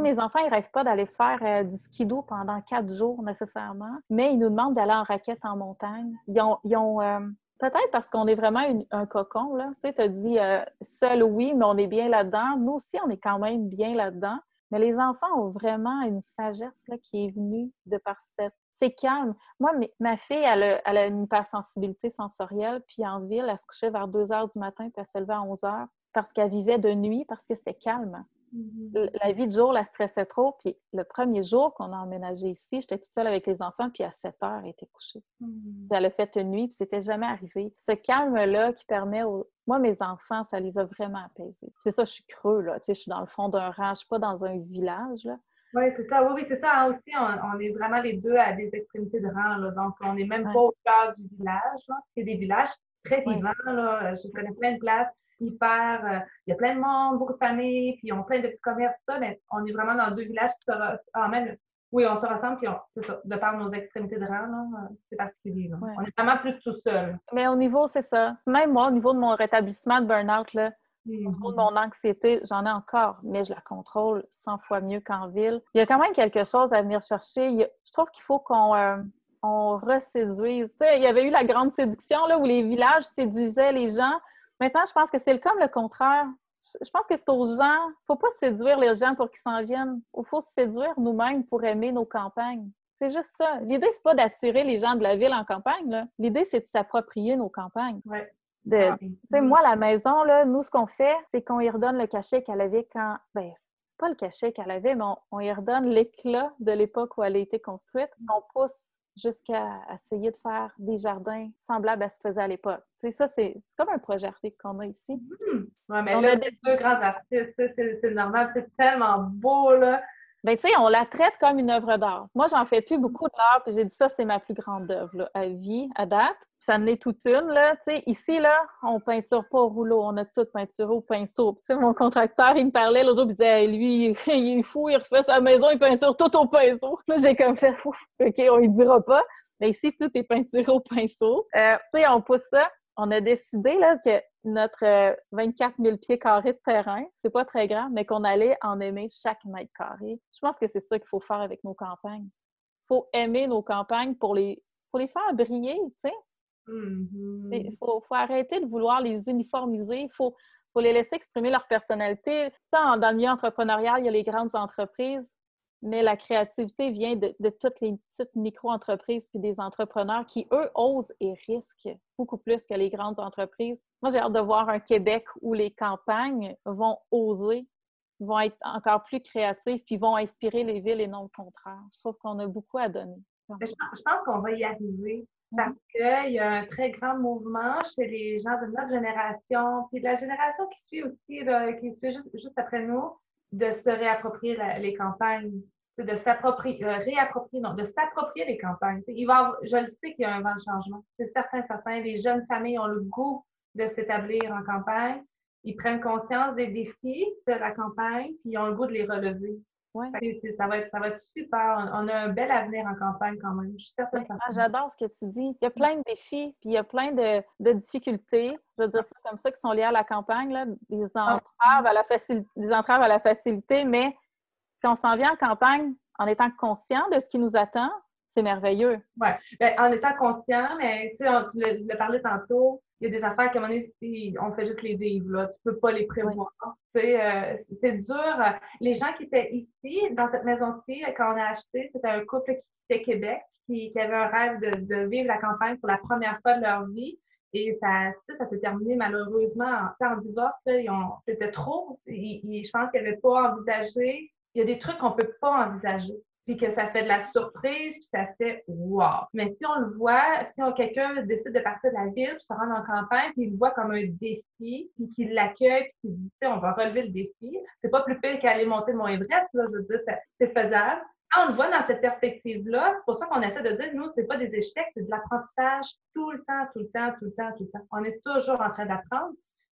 mes enfants, ils rêvent pas d'aller faire euh, du skido pendant quatre jours nécessairement, mais ils nous demandent d'aller en raquette en montagne. Ils ont, euh, peut-être parce qu'on est vraiment un cocon, là. Tu as dit euh, seul, oui, mais on est bien là-dedans. Nous aussi, on est quand même bien là-dedans. Mais les enfants ont vraiment une sagesse là, qui est venue de par cette. C'est calme. Moi, ma fille, elle a, elle a une hypersensibilité sensorielle, puis en ville, elle se couchait vers 2 heures du matin, puis elle se levait à 11 heures parce qu'elle vivait de nuit, parce que c'était calme. Mm-hmm. La vie de jour la stressait trop. Puis le premier jour qu'on a emménagé ici, j'étais toute seule avec les enfants, puis à 7 heures, elle était couchée. Mm-hmm. Puis elle a fait une nuit, puis c'était jamais arrivé. Ce calme-là qui permet aux... Moi, mes enfants, ça les a vraiment apaisés. C'est ça, je suis creux, là. Tu sais, je suis dans le fond d'un rang, je suis pas dans un village, là. Oui, c'est ça. Oui, oui, c'est ça. Hein, aussi, on, est vraiment les deux à des extrémités de rang. Là. Donc, on n'est même pas au cœur du village. C'est des villages très vivants. Là. Je connais plein de places hyper. Euh, il y a plein de monde, beaucoup de familles, puis ils ont plein de petits commerces, tout ça, mais on est vraiment dans deux villages qui se ressemblent. Ah, même, oui, on se ressemble, puis c'est ça, de par nos extrémités de rang, euh, c'est particulier. On est vraiment plus tout seul. Mais au niveau, c'est ça. Même moi, au niveau de mon rétablissement de burn-out, là, Au niveau de mon anxiété, j'en ai encore, mais je la contrôle 100 fois mieux qu'en ville. Il y a quand même quelque chose à venir chercher. je trouve qu'il faut qu'on euh, on reséduise. Tu sais, il y avait eu la grande séduction là, où les villages séduisaient les gens. Maintenant, je pense que c'est comme le contraire. Je pense que c'est aux gens. Il ne faut pas séduire les gens pour qu'ils s'en viennent. Il faut se séduire nous-mêmes pour aimer nos campagnes. C'est juste ça. L'idée, c'est pas d'attirer les gens de la ville en campagne. L'idée, c'est de s'approprier nos campagnes. Ouais. De, ah, Moi, la maison, là, nous, ce qu'on fait, c'est qu'on y redonne le cachet qu'elle avait quand. Ben, pas le cachet qu'elle avait, mais on, on y redonne l'éclat de l'époque où elle a été construite. On pousse jusqu'à essayer de faire des jardins semblables à ce que faisait à l'époque. Tu sais, ça, c'est comme un projet artistique qu'on a ici. Mmh. Oui, mais là, des... deux grands artistes, c'est normal, c'est tellement beau, là. Ben, tu sais, on la traite comme une œuvre d'art. Moi, j'en fais plus beaucoup d'art, puis j'ai dit ça, c'est ma plus grande œuvre à vie, à date. Ça en est toute une, là. Tu sais, ici, là, on peinture pas au rouleau, on a tout peinturé au pinceau. Tu sais, mon contracteur, il me parlait l'autre jour, il disait, lui, il est fou, il refait sa maison, il peinture tout au pinceau. Là, j'ai comme fait, OK, on lui dira pas. Mais ici, tout est peinturé au pinceau. Euh, tu sais, on pousse ça. On a décidé, là, que notre 24 euh, 000 pieds carrés de terrain, c'est pas très grand, mais qu'on allait en aimer chaque mètre carré. Je pense que c'est ça qu'il faut faire avec nos campagnes. Il faut aimer nos campagnes pour les, pour les faire briller, tu sais. Mm-hmm. Il faut, faut, arrêter de vouloir les uniformiser. Il faut, faut les laisser exprimer leur personnalité. Tu sais, dans le milieu entrepreneurial, il y a les grandes entreprises. Mais la créativité vient de, toutes les petites micro-entreprises puis des entrepreneurs qui, eux, osent et risquent beaucoup plus que les grandes entreprises. Moi, j'ai hâte de voir un Québec où les campagnes vont oser, vont être encore plus créatives puis vont inspirer les villes et non le contraire. Je trouve qu'on a beaucoup à donner. Je pense qu'on va y arriver parce qu'il y a un très grand mouvement chez les gens de notre génération, puis de la génération qui suit aussi, qui suit juste, après nous, de se réapproprier les campagnes, de s'approprier, euh, réapproprier, non, de s'approprier les campagnes. Il va je le sais qu'il y a un vent de changement. C'est certain, certain. Les jeunes familles ont le goût de s'établir en campagne. Ils prennent conscience des défis de la campagne, puis ils ont le goût de les relever. Ouais. Ça, va être, ça va être super. On, a un bel avenir en campagne quand même. Je suis certaine. Ah, j'adore ce que tu dis. Il y a plein de défis, puis il y a plein de, de difficultés, je veux dire ça comme ça, qui sont liées à la campagne, là, des, ah. entraves à la des entraves à la facilité, mais quand on s'en vient en campagne en étant conscient de ce qui nous attend, c'est merveilleux. Oui, ben, en étant conscient, mais tu tu l'as parlé tantôt, il y a des affaires qu'à un moment donné, on fait juste les vivre, là. Tu peux pas les prévoir. Euh, c'est dur. Les gens qui étaient ici, dans cette maison-ci, quand on a acheté, c'était un couple qui quittait Québec, qui, avait un rêve de, vivre la campagne pour la première fois de leur vie. Et ça, ça s'est terminé malheureusement en, divorce. C'était trop. je pense qu'ils n'avaient pas envisagé. Il y a des trucs qu'on ne peut pas envisager puis que ça fait de la surprise, puis ça fait wow. Mais si on le voit, si quelqu'un décide de partir de la ville, puis se rendre en campagne, puis il le voit comme un défi, puis qu'il l'accueille, puis qu'il dit, on va relever le défi, c'est pas plus pire qu'aller monter le Mont Everest, là, je veux dire, c'est faisable. Quand on le voit dans cette perspective-là, c'est pour ça qu'on essaie de dire, nous, c'est pas des échecs, c'est de l'apprentissage tout le temps, tout le temps, tout le temps, tout le temps. On est toujours en train d'apprendre.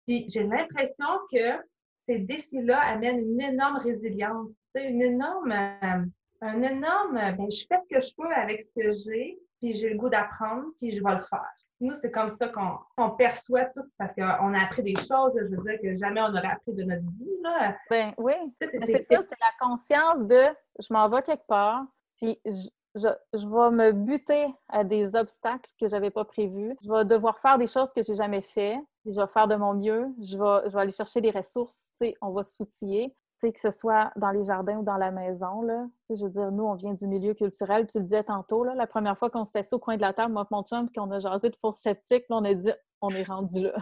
Puis j'ai l'impression que ces défis-là amènent une énorme résilience, une énorme euh, un énorme, ben, je fais ce que je peux avec ce que j'ai, puis j'ai le goût d'apprendre, puis je vais le faire. Nous, c'est comme ça qu'on perçoit tout, parce qu'on a appris des choses, je veux dire, que jamais on n'aurait appris de notre vie. Là. Ben oui, c'est ça, c'est la conscience de je m'en vais quelque part, puis je, je, je, vais me buter à des obstacles que je n'avais pas prévus. Je vais devoir faire des choses que j'ai jamais fait. Je vais faire de mon mieux. Je vais, je vais aller chercher des ressources. Tu sais, on va s'outiller que ce soit dans les jardins ou dans la maison. Là. Je veux dire, nous, on vient du milieu culturel. Tu le disais tantôt, là, la première fois qu'on s'était au coin de la table, moi et mon chum, qu'on a jasé de fosse sceptique, on a dit on est rendu là.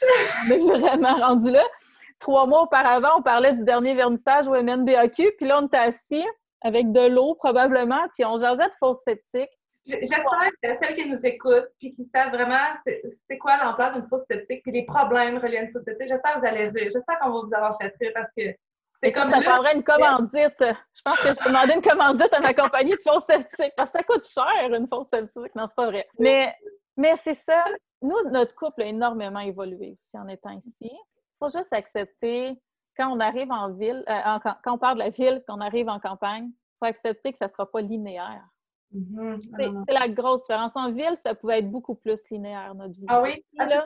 on est vraiment rendu là. Trois mois auparavant, on parlait du dernier vernissage au MNBAQ, puis là, on était assis avec de l'eau probablement, puis on jasait de fosse sceptique. J'espère que celles qui nous écoutent, puis qui savent vraiment c'est quoi l'ampleur d'une fosse sceptique, puis les problèmes reliés à une fosse sceptique, j'espère que vous allez rire. J'espère qu'on va vous avoir fait rire parce que c'est comme ça prendrait une commandite. Je pense que je peux demander une commandite à ma compagnie de fausse sceptique parce que ça coûte cher une fausse sceptique. Non, c'est pas vrai. Mais, mais c'est ça. Nous, notre couple a énormément évolué aussi en étant ici. Il faut juste accepter quand on arrive en ville, euh, quand on part de la ville, qu'on arrive en campagne, il faut accepter que ça ne sera pas linéaire. Mhm. C'est la grosse différence. En ville, ça pouvait être beaucoup plus linéaire, notre vie. Ah oui? Ah, là,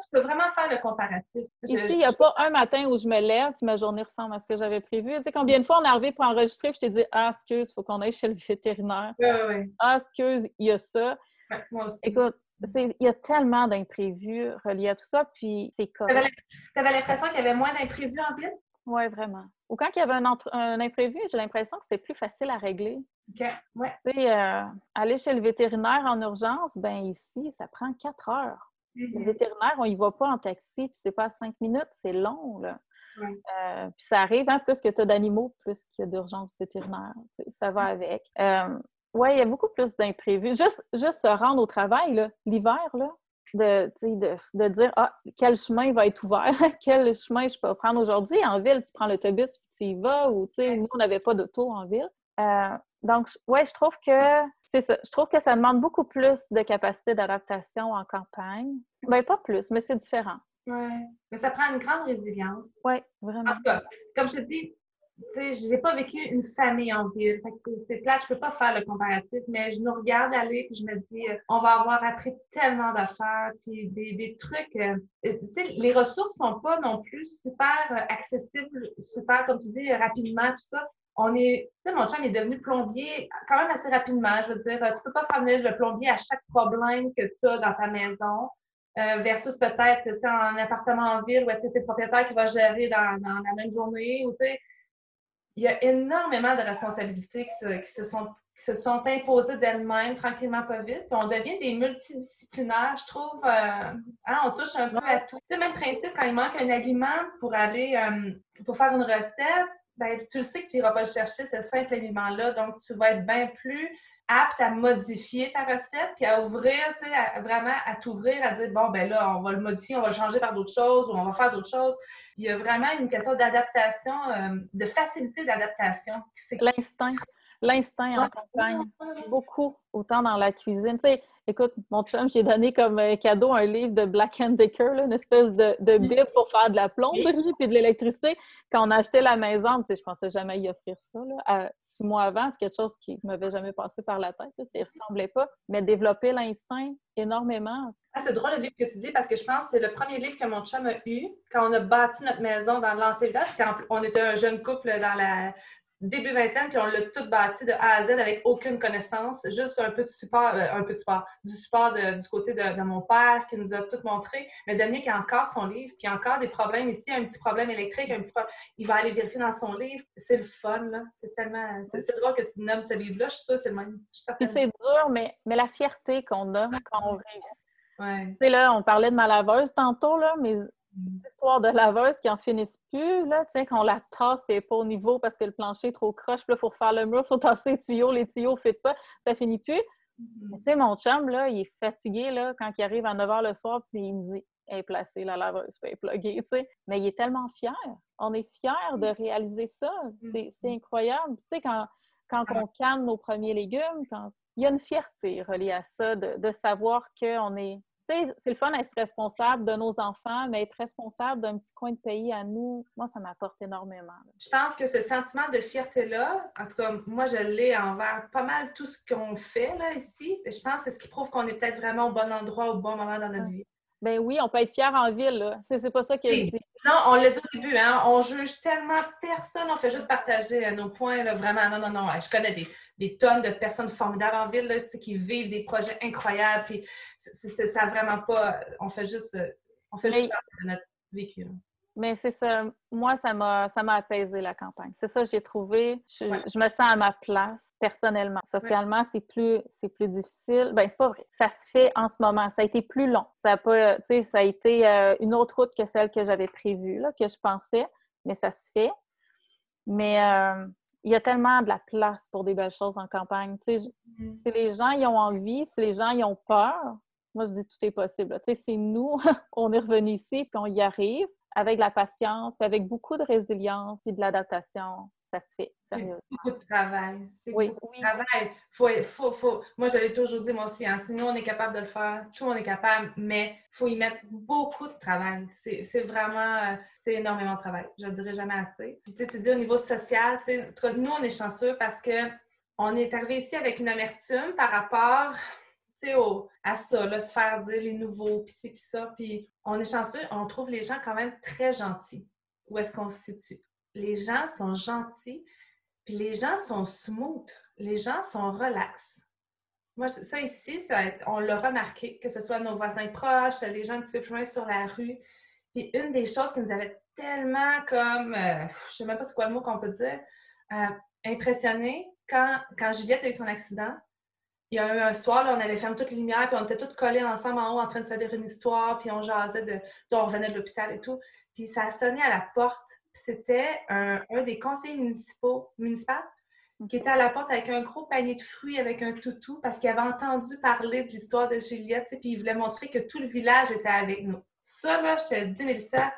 tu peux vraiment faire le comparatif. Ici, il n'y a pas un matin où je me lève et ma journée ressemble à ce que j'avais prévu. Tu sais, combien de fois on est arrivé pour enregistrer et je t'ai dit Ah, excuse, il faut qu'on aille chez le vétérinaire. Oui, oui. Ah, excuse, il y a ça. moi aussi. Écoute, il y a tellement d'imprévus reliés à tout ça, puis c'est comme. Tu avais l'impression qu'il y avait moins d'imprévus en ville? Oui, vraiment. Ou quand il y avait un, imprévu, j'ai l'impression que c'était plus facile à régler. OK, ouais. Tu sais, euh, aller chez le vétérinaire en urgence, ben ici, ça prend quatre heures. Le mm-hmm. vétérinaire, on y va pas en taxi, puis c'est pas cinq minutes, c'est long, là. Euh, puis ça arrive, hein, plus que tu as d'animaux, plus qu'il y a d'urgence vétérinaire. Ça va avec. Euh, oui, il y a beaucoup plus d'imprévus. Juste, juste se rendre au travail, l'hiver, là, de, de, de, dire ah, quel chemin va être ouvert, quel chemin je peux prendre aujourd'hui? En ville, tu prends l'autobus puis tu y vas, ou nous, on n'avait pas d'auto en ville. Euh, donc, ouais, je trouve que c'est ça. Je trouve que ça demande beaucoup plus de capacité d'adaptation en campagne. Ben, pas plus, mais c'est différent. Oui, mais ça prend une grande résilience. Oui, vraiment. comme je te dis, je n'ai pas vécu une famille en ville. C'est plate, je peux pas faire le comparatif, mais je nous regarde aller et je me dis, euh, on va avoir appris tellement d'affaires, puis des, des trucs. Euh, les ressources sont pas non plus super euh, accessibles, super, comme tu dis, rapidement, tout ça. On est, mon chum est devenu plombier quand même assez rapidement. Je veux dire, tu peux pas faire venir le plombier à chaque problème que tu as dans ta maison. versus peut-être un appartement en ville où est-ce que c'est le propriétaire qui va gérer dans, dans la même journée ou tu sais il y a énormément de responsabilités qui se, sont qui se sont imposées d'elles-mêmes tranquillement pas vite. Puis on devient des multidisciplinaires, je trouve. Euh, hein, on touche un peu à tout. C'est le même principe quand il manque un aliment pour aller euh, pour faire une recette, ben, tu le sais que tu n'iras pas le chercher, ce simple aliment-là. Donc, tu vas être bien plus apte à modifier ta recette, puis à ouvrir, tu sais, vraiment à t'ouvrir, à dire, bon, ben là, on va le modifier, on va le changer par d'autres choses ou on va faire d'autres choses. Il y a vraiment une question d'adaptation, euh, de facilité d'adaptation. L'instinct. L'instinct en campagne. Beaucoup, autant dans la cuisine. Tu sais, écoute, mon chum, j'ai donné comme euh, cadeau un livre de Black and Decker, une espèce de, de, bible pour faire de la plomberie et de l'électricité. Quand on achetait la maison, tu sais, je pensais jamais y offrir ça. Là. six mois avant, c'est quelque chose qui ne m'avait jamais passé par la tête. Ça ne ressemblait pas. Mais développer l'instinct énormément. Ah, c'est drôle le livre que tu dis parce que je pense que c'est le premier livre que mon chum a eu quand on a bâti notre maison dans l'ancien village. Quand on était un jeune couple dans la début vingtaine, puis on l'a tout bâti de A à Z avec aucune connaissance, juste un peu de support, euh, un peu de support, du support du côté de, mon père qui nous a tout montré. Mais Dominique a encore son livre, puis encore des problèmes ici, un petit problème électrique, un petit problème. Il va aller vérifier dans son livre. C'est le fun, là. C'est tellement. C'est drôle que tu nommes ce livre-là. Je suis sûre c'est le même. Puis c'est dur, mais, mais la fierté qu'on a quand on réussit. Ouais. Tu sais, là, on parlait de ma laveuse tantôt, là, mais histoires de laveuse qui en finissent plus, là, tu sais, qu'on la tasse et pas au niveau parce que le plancher est trop croche, puis là, pour faire le mur, il faut tasser les tuyaux, les tuyaux ne fit pas, ça finit plus. Mm-hmm. Tu sais, mon chum, là, il est fatigué, là, quand il arrive à 9 h le soir, puis il me dit, est placée, la laveuse, puis elle tu sais. Mais il est tellement fier. On est fier de réaliser ça. C'est mm-hmm. incroyable. Tu sais, quand, quand on canne nos premiers légumes, quand il y a une fierté reliée à ça, de, de savoir qu'on est c'est le fun d'être responsable de nos enfants, mais être responsable d'un petit coin de pays à nous, moi, ça m'apporte énormément. Je pense que ce sentiment de fierté-là, en tout cas, moi, je l'ai envers pas mal tout ce qu'on fait là, ici. Je pense que c'est ce qui prouve qu'on est peut-être vraiment au bon endroit, au bon moment dans notre vie. Ben oui, on peut être fier en ville, C'est pas ça que je dis. Non, on l'a dit au début, hein? On juge tellement personne, on fait juste partager nos points, là, vraiment. Non, non, non. Je connais des, des tonnes de personnes formidables en ville là, qui vivent des projets incroyables. Puis c'est ça vraiment pas. On fait juste, on fait juste de notre vécu. Mais c'est ça. Moi, ça m'a, apaisé la campagne. C'est ça, j'ai trouvé. Je, me sens à ma place personnellement. Socialement, c'est plus, c'est plus difficile. Ben, c'est pas vrai. Ça se fait en ce moment. Ça a été plus long. Ça a pas, tu sais, ça a été euh, une autre route que celle que j'avais prévue, là, que je pensais. Mais ça se fait. Mais euh, il y a tellement de la place pour des belles choses en campagne. Mm. Si les gens y ont envie, si les gens y ont peur, moi je dis tout est possible. C'est nous, on est revenu ici puis on y arrive avec de la patience, puis avec beaucoup de résilience et de l'adaptation. Ça se fait, sérieusement. Beaucoup de travail. C'est oui, beaucoup de travail. Faut, faut, faut... Moi, je l'ai toujours dit, moi aussi, hein, si nous, on est capable de le faire, tout le monde est capable, mais il faut y mettre beaucoup de travail. C'est vraiment, euh, c'est énormément de travail. Je ne le dirai jamais assez. Puis, tu dis au niveau social, nous, on est chanceux parce que on est arrivé ici avec une amertume par rapport au, à ça, se faire dire les nouveaux, puis c'est ça. Puis on est chanceux, on trouve les gens quand même très gentils. Où est-ce qu'on se situe? Les gens sont gentils, puis les gens sont smooth. Les gens sont relax. Moi, ça ici, ça, on l'a remarqué, que ce soit nos voisins proches, les gens un petit peu plus loin sur la rue. Puis une des choses qui nous avait tellement comme, euh, je sais même pas c'est quoi le mot qu'on peut dire, euh, impressionné quand, quand Juliette a eu son accident. Il y a eu un soir, on avait fermé toutes les lumières, puis on était toutes collées ensemble en haut en train de se dire une histoire, puis on jasait de. On revenait de l'hôpital et tout. Puis ça a sonné à la porte. C'était un, un, des conseillers municipaux, municipaux qui était à la porte avec un gros panier de fruits avec un toutou parce qu'il avait entendu parler de l'histoire de Juliette, puis il voulait montrer que tout le village était avec nous. Ça, là, je te dis, Mélissa,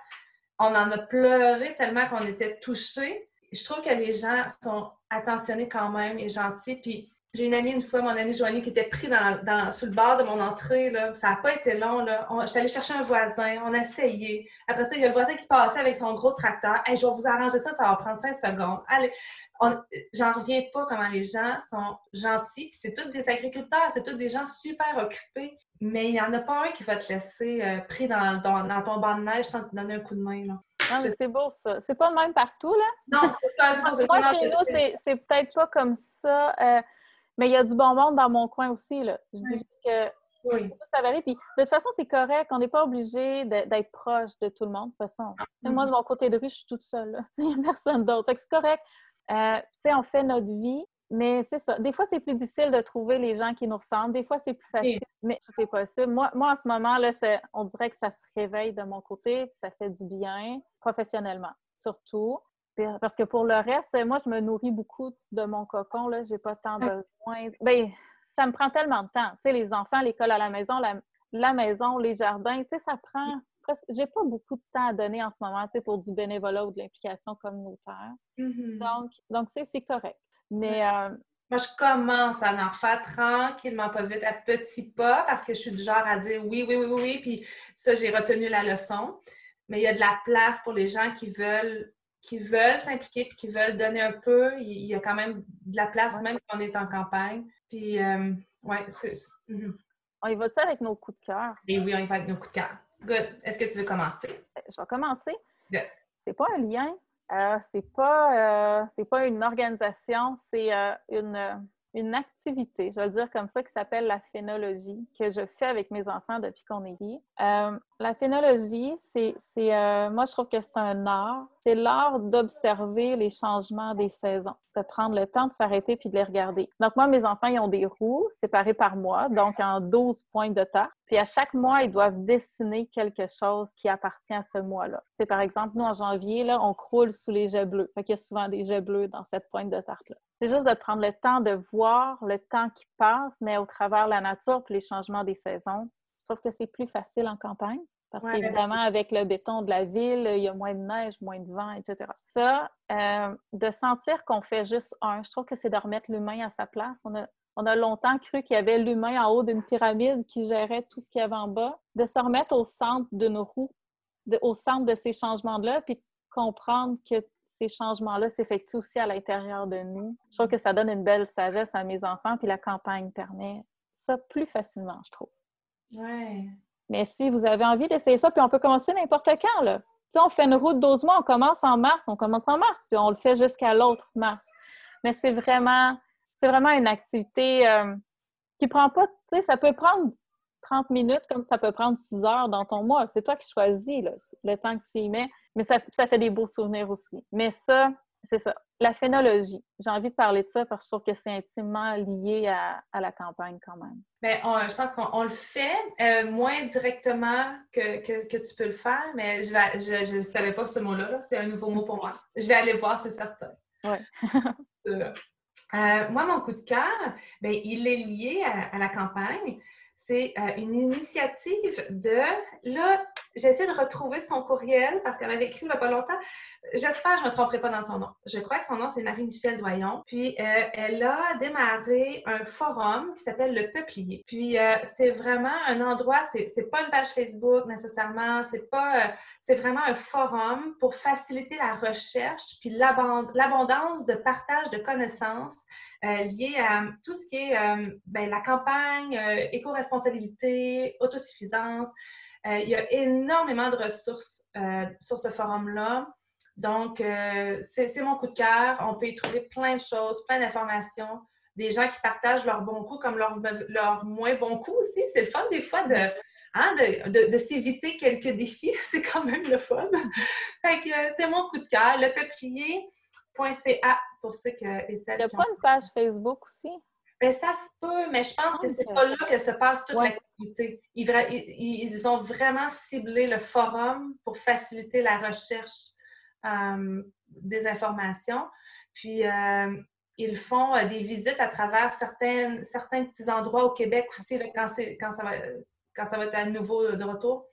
on en a pleuré tellement qu'on était touchés. Je trouve que les gens sont attentionnés quand même et gentils. Puis j'ai une amie une fois, mon amie Joanie, qui était prise dans, sur le bord de mon entrée. Là. Ça n'a pas été long. Là. J'étais allée chercher un voisin, on a essayé. Après ça, il y a le voisin qui passait avec son gros tracteur. Hey, je vais vous arranger ça, ça va prendre cinq secondes. Allez, j'en reviens pas comment les gens sont gentils. C'est tous des agriculteurs, c'est tous des gens super occupés. Mais il n'y en a pas un qui va te laisser euh, pris dans, dans, ton banc de neige sans te donner un coup de main. Là. Non, mais c'est beau, ça. C'est pas même partout, là? Non, c'est pas Moi, chez nous, c'est peut-être pas comme ça. Euh, mais il y a du bon monde dans mon coin aussi. Là. Je dis juste que oui. ça varie. Puis, de toute façon, c'est correct. On n'est pas obligé d'être proche de tout le monde. De toute façon, moi, de mon côté de rue, je suis toute seule. Il n'y a personne d'autre. c'est correct. Euh, tu sais, on fait notre vie, mais c'est ça. Des fois, c'est plus difficile de trouver les gens qui nous ressemblent. Des fois, c'est plus facile, mais tout est possible. Moi, moi en ce moment, là, on dirait que ça se réveille de mon côté, puis ça fait du bien professionnellement, surtout. Parce que pour le reste, moi, je me nourris beaucoup de mon cocon. Je n'ai pas tant besoin. Bien, ça me prend tellement de temps. Tu sais, les enfants, l'école à la maison, la, maison, les jardins, tu sais, ça prend presque. J'ai pas beaucoup de temps à donner en ce moment, tu sais, pour du bénévolat ou de l'implication communautaire. Mm-hmm. Donc, donc c'est correct. Mais. Euh, moi, je commence à en refaire tranquillement, pas vite, à petits pas, parce que je suis du genre à dire oui, oui, oui, oui, oui. Puis ça, j'ai retenu la leçon. Mais il y a de la place pour les gens qui veulent qui veulent s'impliquer puis qui veulent donner un peu. Il y a quand même de la place, même quand on est en campagne. Puis, euh, ouais, c'est. Mhm. On y va-tu avec nos coups de cœur? Et oui, on y va avec nos coups de cœur. Good. Est-ce que tu veux commencer? Euh, je vais commencer. Good. C'est pas un lien, euh, c'est pas, euh, pas une organisation, c'est une une activité, je vais le dire comme ça, qui s'appelle la phénologie, que je fais avec mes enfants depuis qu'on est ici. Euh, la phénologie, c'est, euh, moi, je trouve que c'est un art. C'est l'art d'observer les changements des saisons, de prendre le temps de s'arrêter puis de les regarder. Donc, moi, mes enfants, ils ont des roues séparées par mois, donc en 12 points de temps. Puis à chaque mois, ils doivent dessiner quelque chose qui appartient à ce mois-là. C'est par exemple, nous, en janvier, là, on croule sous les jets bleus. Fait qu'il y a souvent des jets bleus dans cette pointe de tarte-là. C'est juste de prendre le temps de voir le temps qui passe, mais au travers la nature puis les changements des saisons. Je trouve que c'est plus facile en campagne. Parce qu'évidemment, avec le béton de la ville, il y a moins de neige, moins de vent, etc. Ça, euh, de sentir qu'on fait juste un, je trouve que c'est de remettre l'humain à sa place. On a, on a longtemps cru qu'il y avait l'humain en haut d'une pyramide qui gérait tout ce qu'il y avait en bas. De se remettre au centre de nos roues, au centre de ces changements-là, puis comprendre que ces changements-là s'effectuent aussi à l'intérieur de nous. Je trouve que ça donne une belle sagesse à mes enfants, puis la campagne permet ça plus facilement, je trouve. Ouais. Mais si vous avez envie d'essayer ça, puis on peut commencer n'importe quand, là. sais, on fait une route 12 mois, on commence en mars, on commence en mars, puis on le fait jusqu'à l'autre mars. Mais c'est vraiment c'est vraiment une activité euh, qui prend pas, tu sais, ça peut prendre 30 minutes comme ça peut prendre 6 heures dans ton mois. C'est toi qui choisis le temps que tu y mets, mais ça, fait des beaux souvenirs aussi. Mais ça, c'est ça. La phénologie. J'ai envie de parler de ça parce que je trouve que c'est intimement lié à, la campagne quand même. Bien, je pense qu'on le fait euh, moins directement que, que, tu peux le faire, mais je ne savais pas ce mot-là. c'est un nouveau mot pour moi. Je vais aller voir, c'est certain. Oui. Euh, moi, mon coup de cœur, ben, il est lié à, la campagne. C'est euh, une initiative de, là, j'essaie de retrouver son courriel parce qu'elle m'avait écrit il n'y a pas longtemps. J'espère que je ne me tromperai pas dans son nom. Je crois que son nom, c'est Marie-Michel Doyon. Puis, euh, elle a démarré un forum qui s'appelle Le Peuplier. Puis, euh, c'est vraiment un endroit, c'est, pas une page Facebook nécessairement, euh, c'est vraiment un forum pour faciliter la recherche puis l'abondance de partage de connaissances liées à tout ce qui est ben, la campagne, éco-responsabilité, autosuffisance. Il y a énormément de ressources sur ce forum-là. Donc, euh, c'est mon coup de cœur. On peut y trouver plein de choses, plein d'informations, des gens qui partagent leurs bons coups comme leurs leur moins bons coups aussi. C'est le fun des fois de, hein, de, de, s'éviter quelques défis. c'est quand même le fun. fait que euh, c'est mon coup de cœur. Le peuplier.ca pour ceux que, et Il n'y a pas une page Facebook aussi? Bien, ça se peut, mais je pense que c'est pas là que se passe toute l'activité. Ils, ils, ont vraiment ciblé le forum pour faciliter la recherche euh, des informations. Puis, euh, ils font euh, des visites à travers certains, certains petits endroits au Québec aussi, quand, quand, ça va, quand ça va être à nouveau de retour.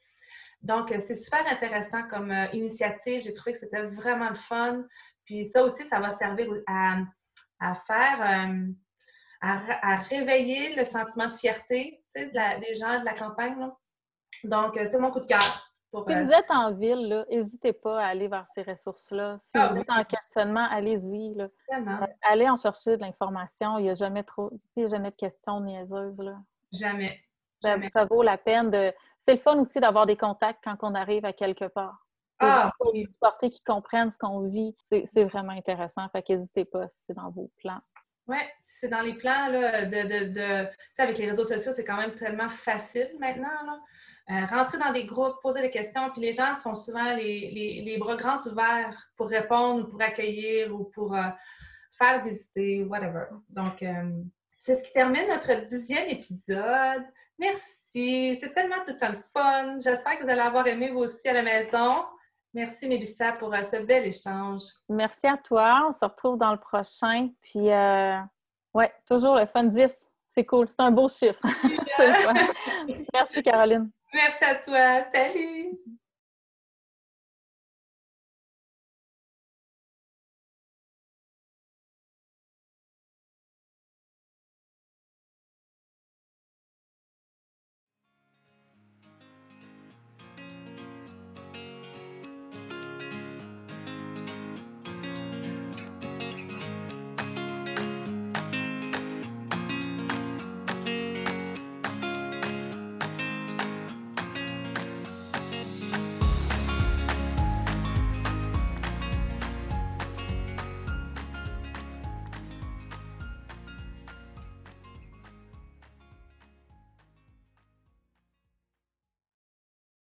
Donc, c'est super intéressant comme initiative. J'ai trouvé que c'était vraiment le fun. Puis ça aussi, ça va servir à, à faire, à, réveiller le sentiment de fierté des gens de la campagne. Donc, c'est mon coup de cœur si vous êtes en ville, n'hésitez pas à aller vers ces ressources-là. Si ah vous êtes en questionnement, allez-y. Euh, allez en chercher de l'information. Il n'y a jamais trop, jamais de questions niaiseuses. Là. Jamais. Ça, vaut la peine de. C'est le fun aussi d'avoir des contacts quand on arrive à quelque part. Des ah, gens qui supporter, qui comprennent ce qu'on vit. C'est vraiment intéressant. Fait qu'hésitez pas si c'est dans vos plans. Oui, c'est dans les plans là, de. de, de... avec les réseaux sociaux, c'est quand même tellement facile maintenant. Là. Euh, rentrer dans des groupes, poser des questions, puis les gens sont souvent les, les, bras grands ouverts pour répondre, pour accueillir ou pour, euh, faire visiter, whatever. Donc, euh, c'est ce qui termine notre dixième épisode. Merci, c'est tellement tout un fun. J'espère que vous allez avoir aimé vous aussi à la maison. Merci, Mélissa, pour euh, ce bel échange. Merci à toi. On se retrouve dans le prochain. Puis, euh, ouais, toujours le fun 10. C'est cool. C'est un beau chiffre. Merci, Caroline. Merci à toi. Salut.